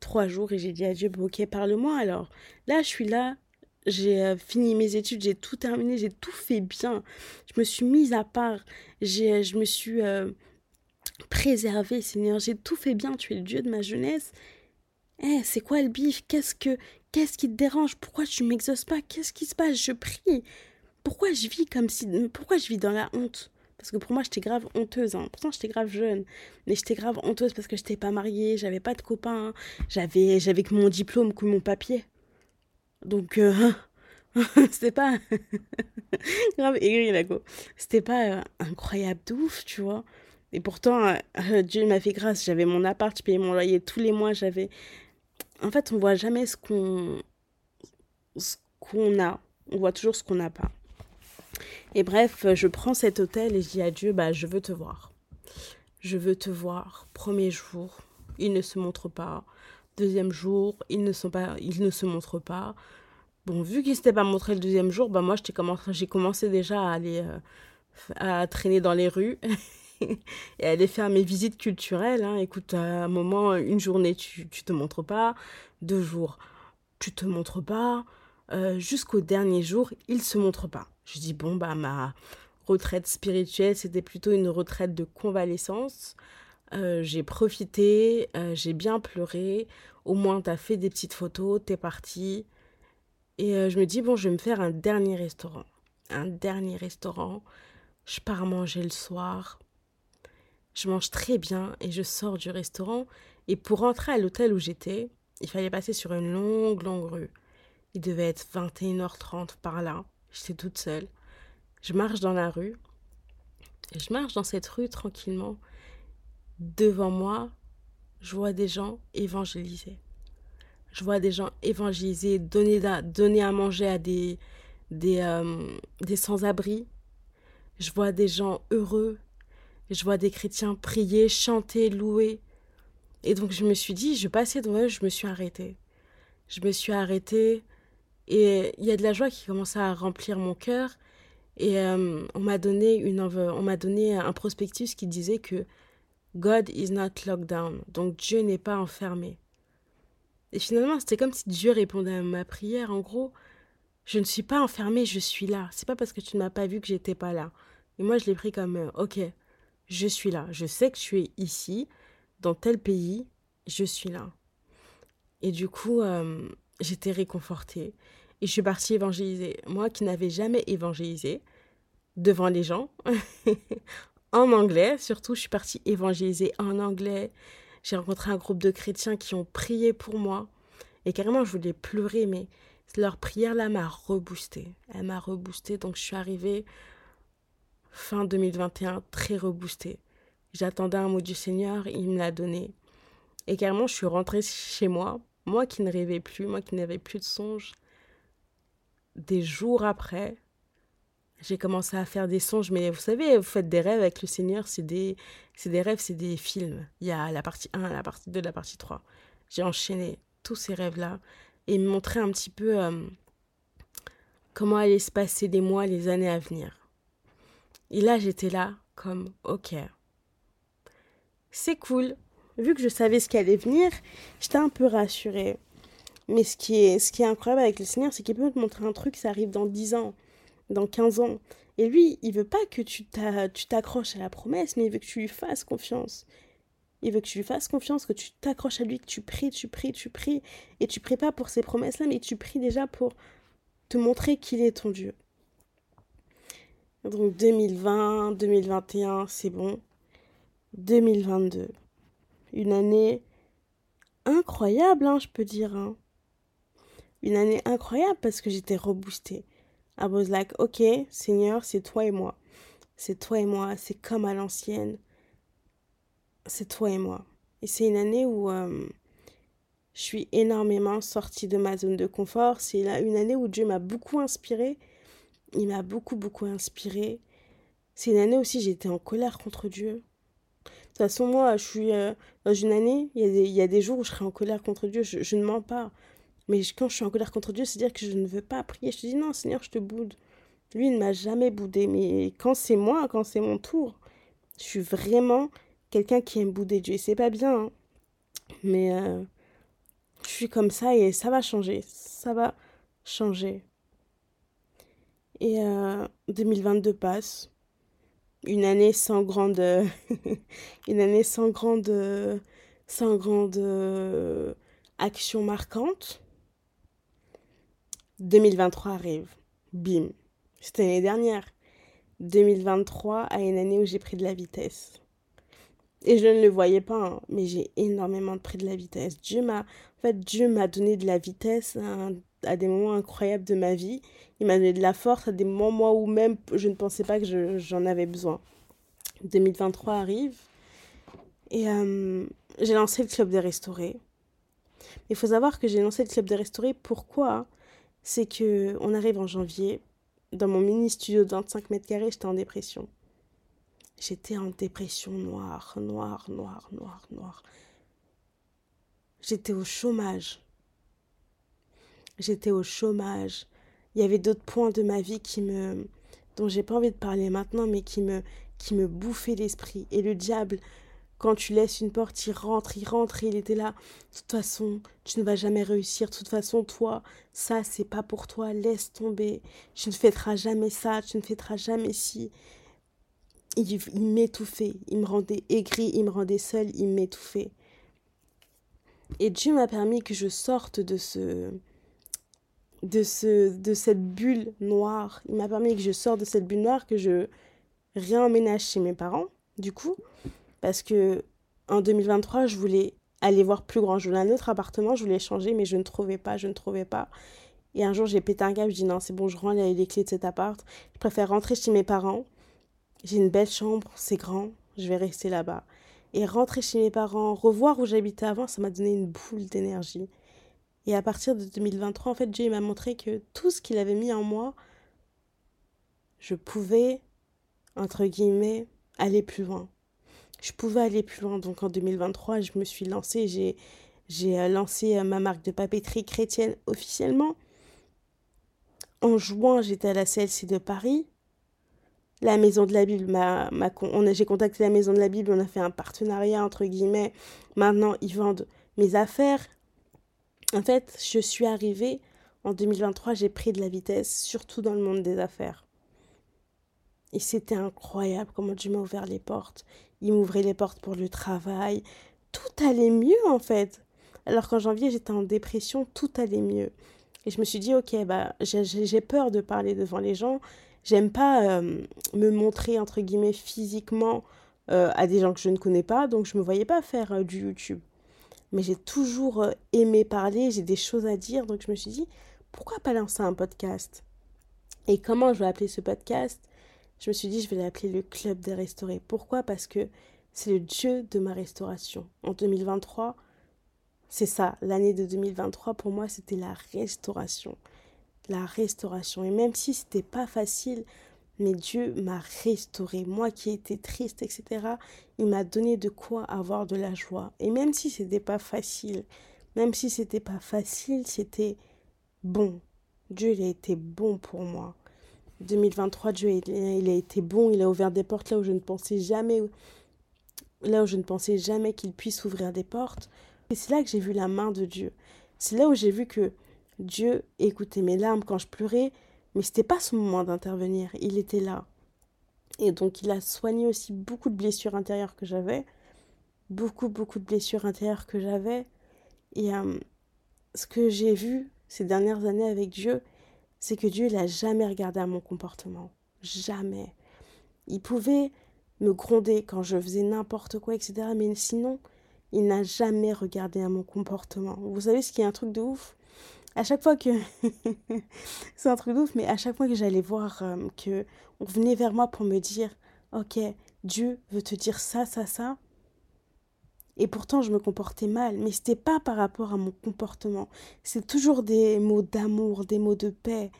Trois jours et j'ai dit à Dieu, ok, parle-moi alors. Là, je suis là, j'ai euh, fini mes études, j'ai tout terminé, j'ai tout fait bien. Je me suis mise à part. J'ai, je me suis euh, préservé, Seigneur. J'ai tout fait bien. Tu es le Dieu de ma jeunesse. Eh, c'est quoi le bif? Qu'est-ce que qu'est-ce qui te dérange? Pourquoi tu m'exauces pas? Qu'est-ce qui se passe? Je prie. Pourquoi je vis comme si pourquoi je vis dans la honte? Parce que pour moi, j'étais grave honteuse. Hein. Pourtant, j'étais grave jeune. Mais j'étais grave honteuse parce que je n'étais pas mariée, j'avais pas de copains. J'avais, que mon diplôme, que mon papier. Donc, euh, *laughs* c'était pas. *laughs* grave aigri, la go. C'était pas euh, incroyable de ouf, tu vois. Et pourtant, euh, Dieu m'a fait grâce. J'avais mon appart, je payais mon loyer tous les mois. J'avais. En fait, on voit jamais ce qu'on ce qu'on a. On voit toujours ce qu'on n'a pas. Et bref, je prends cet hôtel et je dis à Dieu, bah, je veux te voir. Je veux te voir. Premier jour, ils ne se montrent pas. Deuxième jour, ils ne, sont pas, ils ne se montrent pas. Bon, vu qu'ils ne s'étaient pas montrés le deuxième jour, bah moi, j'ai commencé déjà à aller euh, à traîner dans les rues *laughs* *laughs* et aller faire mes visites culturelles. Hein. Écoute, à un moment, une journée, tu, tu te montres pas. Deux jours, tu te montres pas. Euh, jusqu'au dernier jour, il se montre pas. Je dis, bon, bah, ma retraite spirituelle, c'était plutôt une retraite de convalescence. Euh, j'ai profité, euh, j'ai bien pleuré. Au moins, tu as fait des petites photos, t'es parti. Et je me dis, bon, je vais me faire un dernier restaurant. Un dernier restaurant. Je pars manger le soir. Je mange très bien et je sors du restaurant. Et pour rentrer à l'hôtel où j'étais, il fallait passer sur une longue, longue rue. Il devait être 21h30 par là. J'étais toute seule. Je marche dans la rue. Et je marche dans cette rue tranquillement. Devant moi, je vois des gens évangéliser. Je vois des gens évangéliser, donner, donner à manger à des, des, euh, des sans-abri. Je vois des gens heureux. Je vois des chrétiens prier, chanter, louer. Et donc je me suis dit, je passais devant eux, je me suis arrêtée. Je me suis arrêtée et il y a de la joie qui commençait à remplir mon cœur. Et euh, on m'a donné donné un prospectus qui disait que God is not locked down. Donc Dieu n'est pas enfermé. Et finalement, c'était comme si Dieu répondait à ma prière. En gros, je ne suis pas enfermé, je suis là. C'est pas parce que tu ne m'as pas vu que j'étais pas là. Et moi, je l'ai pris comme euh, OK, je suis là. Je sais que tu es ici, dans tel pays, je suis là. Et du coup, euh, j'étais réconfortée et je suis partie évangéliser. Moi qui n'avais jamais évangélisé devant les gens, *laughs* en anglais, surtout, je suis partie évangéliser en anglais. J'ai rencontré un groupe de chrétiens qui ont prié pour moi. Et carrément, je voulais pleurer, mais leur prière-là m'a reboosté. Elle m'a reboosté, donc je suis arrivée fin 2021 très reboostée. J'attendais un mot du Seigneur, il me l'a donné. Et carrément, je suis rentrée chez moi moi qui ne rêvais plus, moi qui n'avais plus de songes, des jours après, j'ai commencé à faire des songes. Mais vous savez, vous faites des rêves avec le Seigneur, c'est des, des rêves, c'est des films. Il y a la partie 1, la partie 2, la partie 3. J'ai enchaîné tous ces rêves-là et me montrer un petit peu euh, comment allaient se passer les mois, les années à venir. Et là, j'étais là comme, ok, c'est cool, vu que je savais ce qui allait venir, j'étais un peu rassurée. Mais ce qui est, ce qui est incroyable avec le Seigneur, c'est qu'il peut te montrer un truc, ça arrive dans 10 ans, dans 15 ans. Et lui, il veut pas que tu t'accroches à la promesse, mais il veut que tu lui fasses confiance. Il veut que tu lui fasses confiance, que tu t'accroches à lui, que tu pries, tu pries, tu pries. Et tu pries pas pour ces promesses-là, mais tu pries déjà pour te montrer qu'il est ton Dieu. Donc 2020, 2021, c'est bon. 2022 une année incroyable, hein, je peux dire. Hein. Une année incroyable parce que j'étais reboostée. I was like, ok, Seigneur, c'est toi et moi. C'est toi et moi, c'est comme à l'ancienne. C'est toi et moi. Et c'est une année où euh, je suis énormément sortie de ma zone de confort. C'est une année où Dieu m'a beaucoup inspirée. Il m'a beaucoup, beaucoup inspirée. C'est une année aussi, j'étais en colère contre Dieu. De toute façon, moi, je suis euh, dans une année, il y, a des, il y, a des, jours où je serai en colère contre Dieu, je, ne mens pas. Mais quand je suis en colère contre Dieu, c'est dire que je ne veux pas prier. Je te dis non, Seigneur, je te boude. Lui, il ne m'a jamais boudé. Mais quand c'est moi, quand c'est mon tour, je suis vraiment quelqu'un qui aime bouder Dieu. Et c'est pas bien. Hein. Mais euh, je suis comme ça et ça va changer. Ça va changer. Et 2022 euh, passe. Une année sans grande *laughs* une année sans grande sans grande action marquante. 2023 arrive. Bim. C'était l'année dernière. 2023 a une année où j'ai pris de la vitesse. Et je ne le voyais pas hein, mais j'ai énormément pris de la vitesse. Dieu m'a en fait Dieu m'a donné de la vitesse des moments incroyables de ma vie il m'a donné de la force à des moments où même je ne pensais pas que j'en avais besoin. 2023 arrive et euh, j'ai lancé le club des restaurés. Il faut savoir que j'ai lancé le club des restaurés. Pourquoi? C'est que on arrive en janvier. Dans mon mini studio de 25 mètres carrés, j'étais en dépression. J'étais en dépression noire, noire, noire, noire, noire. j'étais au chômage. J'étais au chômage. Il y avait d'autres points de ma vie qui me dont j'ai pas envie de parler maintenant mais qui me qui me bouffaient l'esprit et le diable quand tu laisses une porte, il rentre, il rentre, il était là. De toute façon, tu ne vas jamais réussir. De toute façon, toi, ça, c'est pas pour toi. Laisse tomber. Tu ne fêteras jamais ça. Tu ne fêteras jamais ci. Il, il m'étouffait. Il me rendait aigri. Il me rendait seul. Il m'étouffait. Et Dieu m'a permis que je sorte de ce, de ce, de cette bulle noire. Il m'a permis que je sorte de cette bulle noire, que je réemménage chez mes parents. Du coup, parce que en 2023, je voulais aller voir plus grand. Je voulais un autre appartement, je voulais changer, mais je ne trouvais pas, je ne trouvais pas. Et un jour, j'ai pété un câble, je dis non, c'est bon, je rends les clés de cet appart. Je préfère rentrer chez mes parents. J'ai une belle chambre, c'est grand, je vais rester là-bas. Et rentrer chez mes parents, revoir où j'habitais avant, ça m'a donné une boule d'énergie. Et à partir de 2023, en fait, Dieu m'a montré que tout ce qu'il avait mis en moi, je pouvais, entre guillemets, aller plus loin je pouvais aller plus loin. Donc en 2023, je me suis lancée, j'ai, j'ai euh, lancé euh, ma marque de papeterie chrétienne officiellement. En juin, j'étais à la CLC de Paris. La Maison de la Bible, on j'ai contacté la Maison de la Bible, on a fait un partenariat, entre guillemets. Maintenant, ils vendent mes affaires. En fait, je suis arrivée en 2023, j'ai pris de la vitesse, surtout dans le monde des affaires. Et c'était incroyable comment Dieu m'a ouvert les portes il m'ouvrait les portes pour le travail. Tout allait mieux en fait. Alors qu'en janvier, j'étais en dépression, tout allait mieux. Et je me suis dit, ok, bah, j'ai peur de parler devant les gens. J'aime pas euh, me montrer, entre guillemets, physiquement euh, à des gens que je ne connais pas. Donc, je ne me voyais pas faire euh, du YouTube. Mais j'ai toujours aimé parler, j'ai des choses à dire. Donc, je me suis dit, pourquoi pas lancer un podcast? Et comment je vais appeler ce podcast? Je me suis dit, je vais l'appeler le Club des Restaurés. Pourquoi? Parce que c'est le Dieu de ma restauration. En 2023, c'est ça, l'année de 2023, pour moi, c'était la restauration. La restauration. Et même si c'était pas facile, mais Dieu m'a restauré. Moi qui étais triste, etc., il m'a donné de quoi avoir de la joie. Et même si c'était pas facile, même si c'était pas facile, c'était bon. Dieu, il a été bon pour moi. 2023, Dieu, il, a été bon, il a ouvert des portes là où je ne pensais jamais, là où je ne pensais jamais qu'il puisse ouvrir des portes. Et c'est là que j'ai vu la main de Dieu. C'est là où j'ai vu que Dieu écoutait mes larmes quand je pleurais, mais c'était pas son moment d'intervenir, il était là. Et donc il a soigné aussi beaucoup de blessures intérieures que j'avais, beaucoup beaucoup de blessures intérieures que j'avais. Et euh, ce que j'ai vu ces dernières années avec Dieu, c'est que Dieu n'a jamais regardé à mon comportement. Jamais. Il pouvait me gronder quand je faisais n'importe quoi, etc. Mais sinon, il n'a jamais regardé à mon comportement. Vous savez ce qui est un truc de ouf? À chaque fois que... *laughs* c'est un truc ouf, mais à chaque fois que j'allais voir euh, que on venait vers moi pour me dire, ok, Dieu veut te dire ça, ça, ça, et pourtant, je me comportais mal. Mais c'était pas par rapport à mon comportement. C'est toujours des mots d'amour, des mots de paix.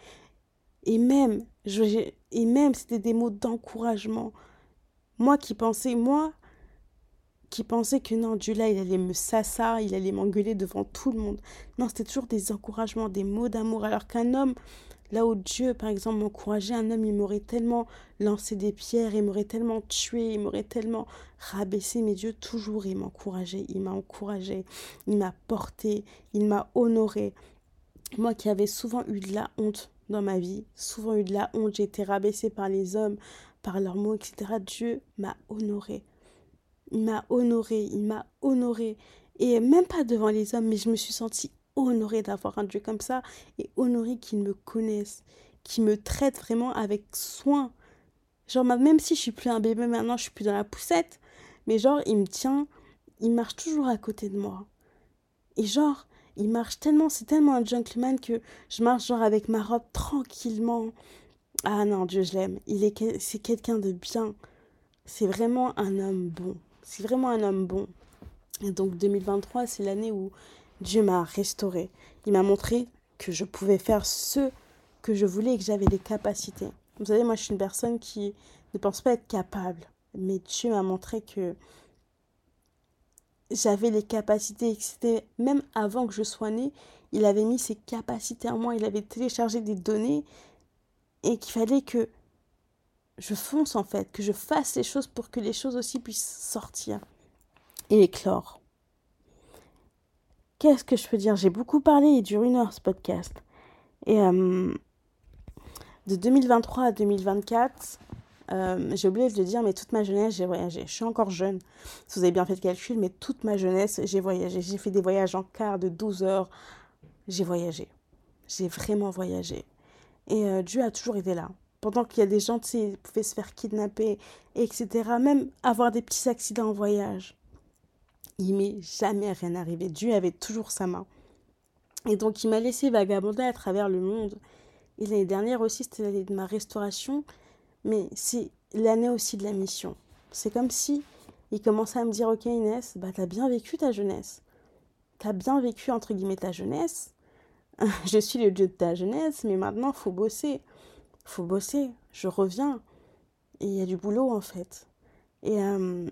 Et même, je, et même, c'était des mots d'encouragement. Moi qui pensais, moi, qui pensais que non, Dieu là, il allait me sassa, il allait m'engueuler devant tout le monde. Non, c'était toujours des encouragements, des mots d'amour. Alors qu'un homme, Là où Dieu, par exemple, m'encourageait, un homme, il m'aurait tellement lancé des pierres, il m'aurait tellement tué, il m'aurait tellement rabaissé. Mais Dieu, toujours, il m'encourageait, il m'a encouragé, il m'a porté, il m'a honoré. Moi qui avais souvent eu de la honte dans ma vie, souvent eu de la honte, j'ai été rabaissée par les hommes, par leurs mots, etc. Dieu m'a honoré. Il m'a honoré, il m'a honoré. Et même pas devant les hommes, mais je me suis sentie honoré d'avoir un Dieu comme ça et honoré qu'il me connaisse, qu'il me traite vraiment avec soin. Genre, même si je suis plus un bébé maintenant, je suis plus dans la poussette, mais genre, il me tient, il marche toujours à côté de moi. Et genre, il marche tellement, c'est tellement un gentleman que je marche genre avec ma robe tranquillement. Ah non, Dieu, je l'aime. Est, c'est quelqu'un de bien. C'est vraiment un homme bon. C'est vraiment un homme bon. Et donc 2023, c'est l'année où Dieu m'a restauré. Il m'a montré que je pouvais faire ce que je voulais et que j'avais les capacités. Vous savez, moi, je suis une personne qui ne pense pas être capable. Mais Dieu m'a montré que j'avais les capacités, c'était même avant que je sois née, il avait mis ses capacités en moi, il avait téléchargé des données et qu'il fallait que je fonce en fait, que je fasse les choses pour que les choses aussi puissent sortir et éclore. Qu'est-ce que je peux dire? J'ai beaucoup parlé, il dure une heure ce podcast. Et euh, de 2023 à 2024, euh, j'ai oublié de le dire, mais toute ma jeunesse, j'ai voyagé. Je suis encore jeune, si vous avez bien fait le calcul, mais toute ma jeunesse, j'ai voyagé. J'ai fait des voyages en quart de 12 heures. J'ai voyagé. J'ai vraiment voyagé. Et euh, Dieu a toujours été là. Pendant qu'il y a des gens, qui pouvaient se faire kidnapper, etc. Même avoir des petits accidents en voyage. Il m'est jamais rien arrivé. Dieu avait toujours sa main. Et donc, il m'a laissé vagabonder à travers le monde. Et l'année dernière aussi, c'était l'année de ma restauration. Mais c'est l'année aussi de la mission. C'est comme si il commençait à me dire Ok, Inès, bah, t'as bien vécu ta jeunesse. T'as bien vécu, entre guillemets, ta jeunesse. *laughs* Je suis le dieu de ta jeunesse, mais maintenant, faut bosser faut bosser, je reviens. Et il y a du boulot en fait. Et euh,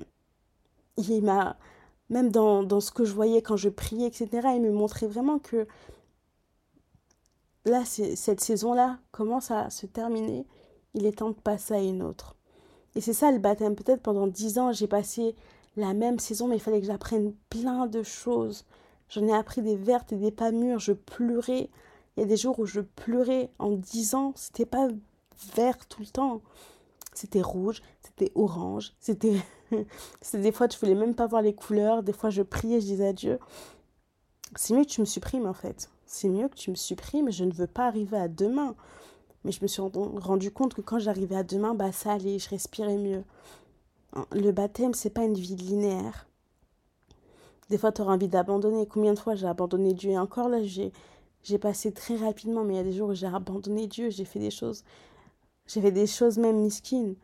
il m'a, même dans, dans, ce que je voyais quand je priais, etc., il me montrait vraiment que là, cette saison-là commence à se terminer. Il est temps de passer à une autre. Et c'est ça le baptême. Peut-être pendant dix ans, j'ai passé la même saison, mais il fallait que j'apprenne plein de choses. J'en ai appris des vertes et des pas mûres. Je pleurais il y a des jours où je pleurais en disant, c'était pas vert tout le temps. C'était rouge, c'était orange, c'était. *laughs* des fois, tu voulais même pas voir les couleurs. Des fois, je priais, je disais à Dieu C'est mieux que tu me supprimes en fait. C'est mieux que tu me supprimes. Je ne veux pas arriver à demain. Mais je me suis rendu compte que quand j'arrivais à demain, bah ça allait, je respirais mieux. Le baptême, c'est pas une vie linéaire. Des fois, tu auras envie d'abandonner. Combien de fois j'ai abandonné Dieu? Et encore là, j'ai j'ai passé très rapidement, mais il y a des jours où j'ai abandonné Dieu, j'ai fait des choses, j'ai fait des choses même misquines,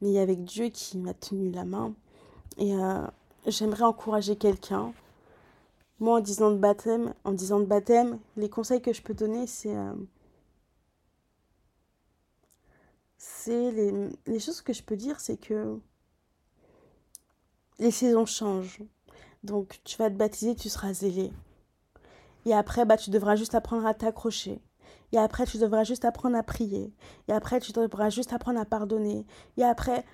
mais il y avait Dieu qui m'a tenu la main. Et euh, j'aimerais encourager quelqu'un. Moi, en disant de baptême, en disant de baptême, les conseils que je peux donner, c'est euh, c'est les, les choses que je peux dire, c'est que les saisons changent. Donc, tu vas te baptiser, tu seras zélé. Et après, bah, tu devras juste apprendre à t'accrocher. Et après, tu devras juste apprendre à prier. Et après, tu devras juste apprendre à pardonner. Et après,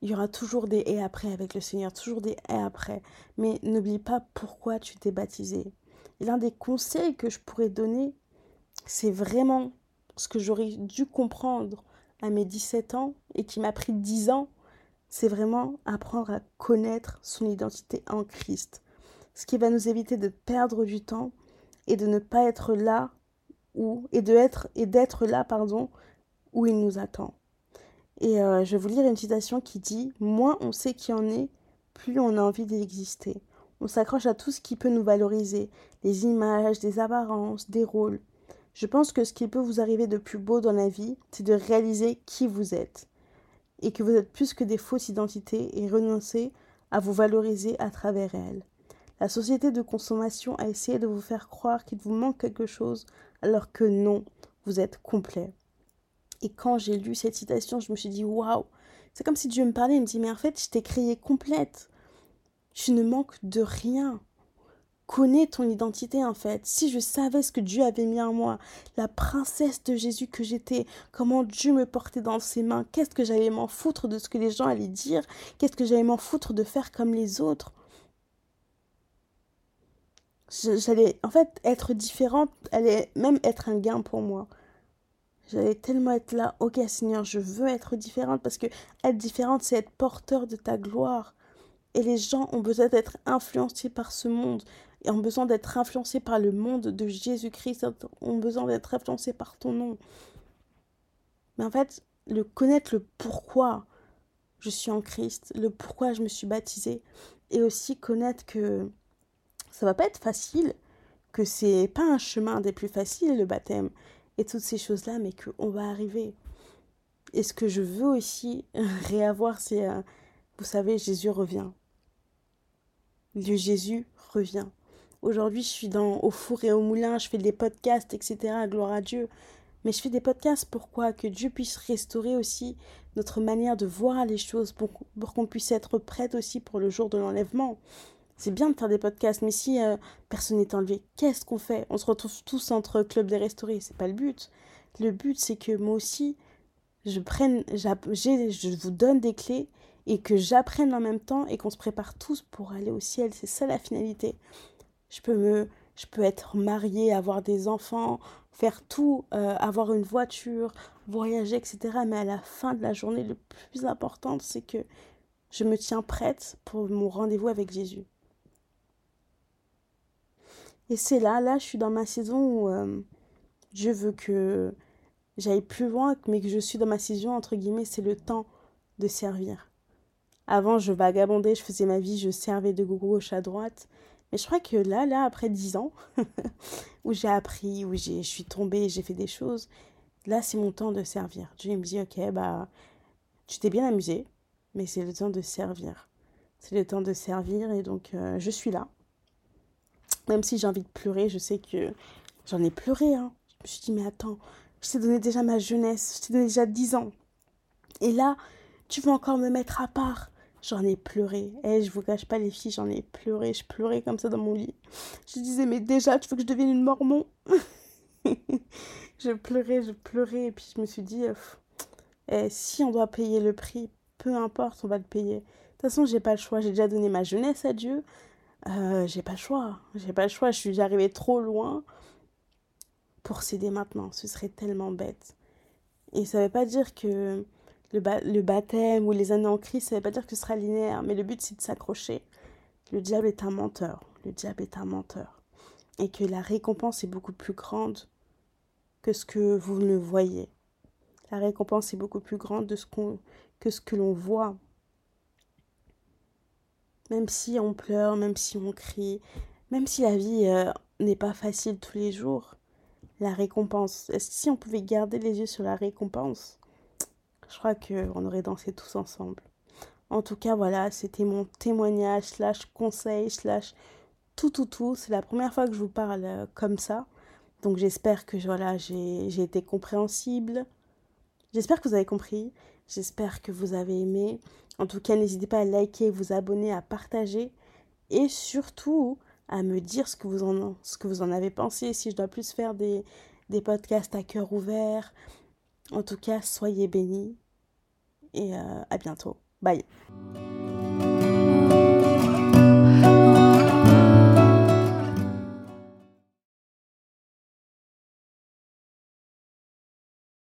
il y aura toujours des et après avec le Seigneur, toujours des et après. Mais n'oublie pas pourquoi tu t'es baptisé. L'un des conseils que je pourrais donner, c'est vraiment ce que j'aurais dû comprendre à mes 17 ans et qui m'a pris 10 ans, c'est vraiment apprendre à connaître son identité en Christ. Ce qui va nous éviter de perdre du temps et de ne pas être là où et de être et d'être là pardon où il nous attend. Et euh, je vais vous lire une citation qui dit moins on sait qui en est, plus on a envie d'exister. On s'accroche à tout ce qui peut nous valoriser, les images, des apparences, des rôles. Je pense que ce qui peut vous arriver de plus beau dans la vie, c'est de réaliser qui vous êtes et que vous êtes plus que des fausses identités et renoncer à vous valoriser à travers elles. La société de consommation a essayé de vous faire croire qu'il vous manque quelque chose, alors que non, vous êtes complet. Et quand j'ai lu cette citation, je me suis dit waouh, c'est comme si Dieu me parlait, il me dit mais en fait, je t'ai créée complète. Tu ne manques de rien. Connais ton identité en fait. Si je savais ce que Dieu avait mis en moi, la princesse de Jésus que j'étais, comment Dieu me portait dans ses mains, qu'est-ce que j'allais m'en foutre de ce que les gens allaient dire, qu'est-ce que j'allais m'en foutre de faire comme les autres? J'allais en fait être différente allait même être un gain pour moi. J'allais tellement être là ok Seigneur je veux être différente parce que être différente c'est être porteur de ta gloire. Et les gens ont besoin d'être influencés par ce monde et ont besoin d'être influencés par le monde de Jésus-Christ ont besoin d'être influencés par ton nom. Mais en fait le connaître le pourquoi je suis en Christ le pourquoi je me suis baptisée et aussi connaître que ça va pas être facile, que c'est pas un chemin des plus faciles le baptême et toutes ces choses-là, mais qu'on va arriver. Et ce que je veux aussi *laughs* réavoir, c'est, euh, vous savez, Jésus revient. Le Jésus revient. Aujourd'hui, je suis dans au four et au moulin, je fais des podcasts, etc. Gloire à Dieu. Mais je fais des podcasts pourquoi? Que Dieu puisse restaurer aussi notre manière de voir les choses, pour, pour qu'on puisse être prête aussi pour le jour de l'enlèvement. C'est bien de faire des podcasts, mais si euh, personne n'est enlevé, qu'est-ce qu'on fait? On se retrouve tous entre club des restaurés, c'est pas le but. Le but, c'est que moi aussi, je prenne, je vous donne des clés et que j'apprenne en même temps et qu'on se prépare tous pour aller au ciel. C'est ça la finalité. Je peux me, je peux être mariée, avoir des enfants, faire tout, euh, avoir une voiture, voyager, etc. Mais à la fin de la journée, le plus important, c'est que je me tiens prête pour mon rendez-vous avec Jésus. Et c'est là, là, je suis dans ma saison où euh, je veux que j'aille plus loin, mais que je suis dans ma saison, entre guillemets, c'est le temps de servir. Avant, je vagabondais, je faisais ma vie, je servais de gauche à droite. Mais je crois que là, là, après dix ans, *laughs* où j'ai appris, où je suis tombée, j'ai fait des choses, là, c'est mon temps de servir. Dieu me dit, ok, bah, tu t'es bien amusé, mais c'est le temps de servir. C'est le temps de servir et donc euh, je suis là. Même si j'ai envie de pleurer, je sais que j'en ai pleuré. Hein. Je me suis dit, mais attends, je t'ai donné déjà ma jeunesse, je t'ai donné déjà 10 ans. Et là, tu veux encore me mettre à part? J'en ai pleuré. Eh, je vous cache pas les filles, j'en ai pleuré. Je pleurais comme ça dans mon lit. Je disais, mais déjà, tu veux que je devienne une mormon? *laughs* Je pleurais, je pleurais. Et puis je me suis dit, eh, si on doit payer le prix, peu importe, on va le payer. De toute façon, j'ai pas le choix. J'ai déjà donné ma jeunesse à Dieu. Euh, j'ai pas le choix. J'ai pas le choix. Je suis arrivée trop loin pour céder maintenant. Ce serait tellement bête. Et ça veut pas dire que le, baptême ou les années en Christ, ça veut pas dire que ce sera linéaire, mais le but c'est de s'accrocher. Le diable est un menteur. Le diable est un menteur. Et que la récompense est beaucoup plus grande que ce que vous ne voyez. La récompense est beaucoup plus grande que ce que l'on voit. Même si on pleure, même si on crie, même si la vie euh, n'est pas facile tous les jours, la récompense, si on pouvait garder les yeux sur la récompense, je crois qu'on aurait dansé tous ensemble. En tout cas, voilà, c'était mon témoignage, slash conseil, slash tout, tout, tout. C'est la première fois que je vous parle euh, comme ça. Donc j'espère que voilà, j'ai été compréhensible. J'espère que vous avez compris. J'espère que vous avez aimé. En tout cas, n'hésitez pas à liker, vous abonner, à partager. Et surtout, à me dire ce que vous en, avez pensé. Si je dois plus faire des, des podcasts à cœur ouvert. En tout cas, soyez bénis et euh, à bientôt. Bye.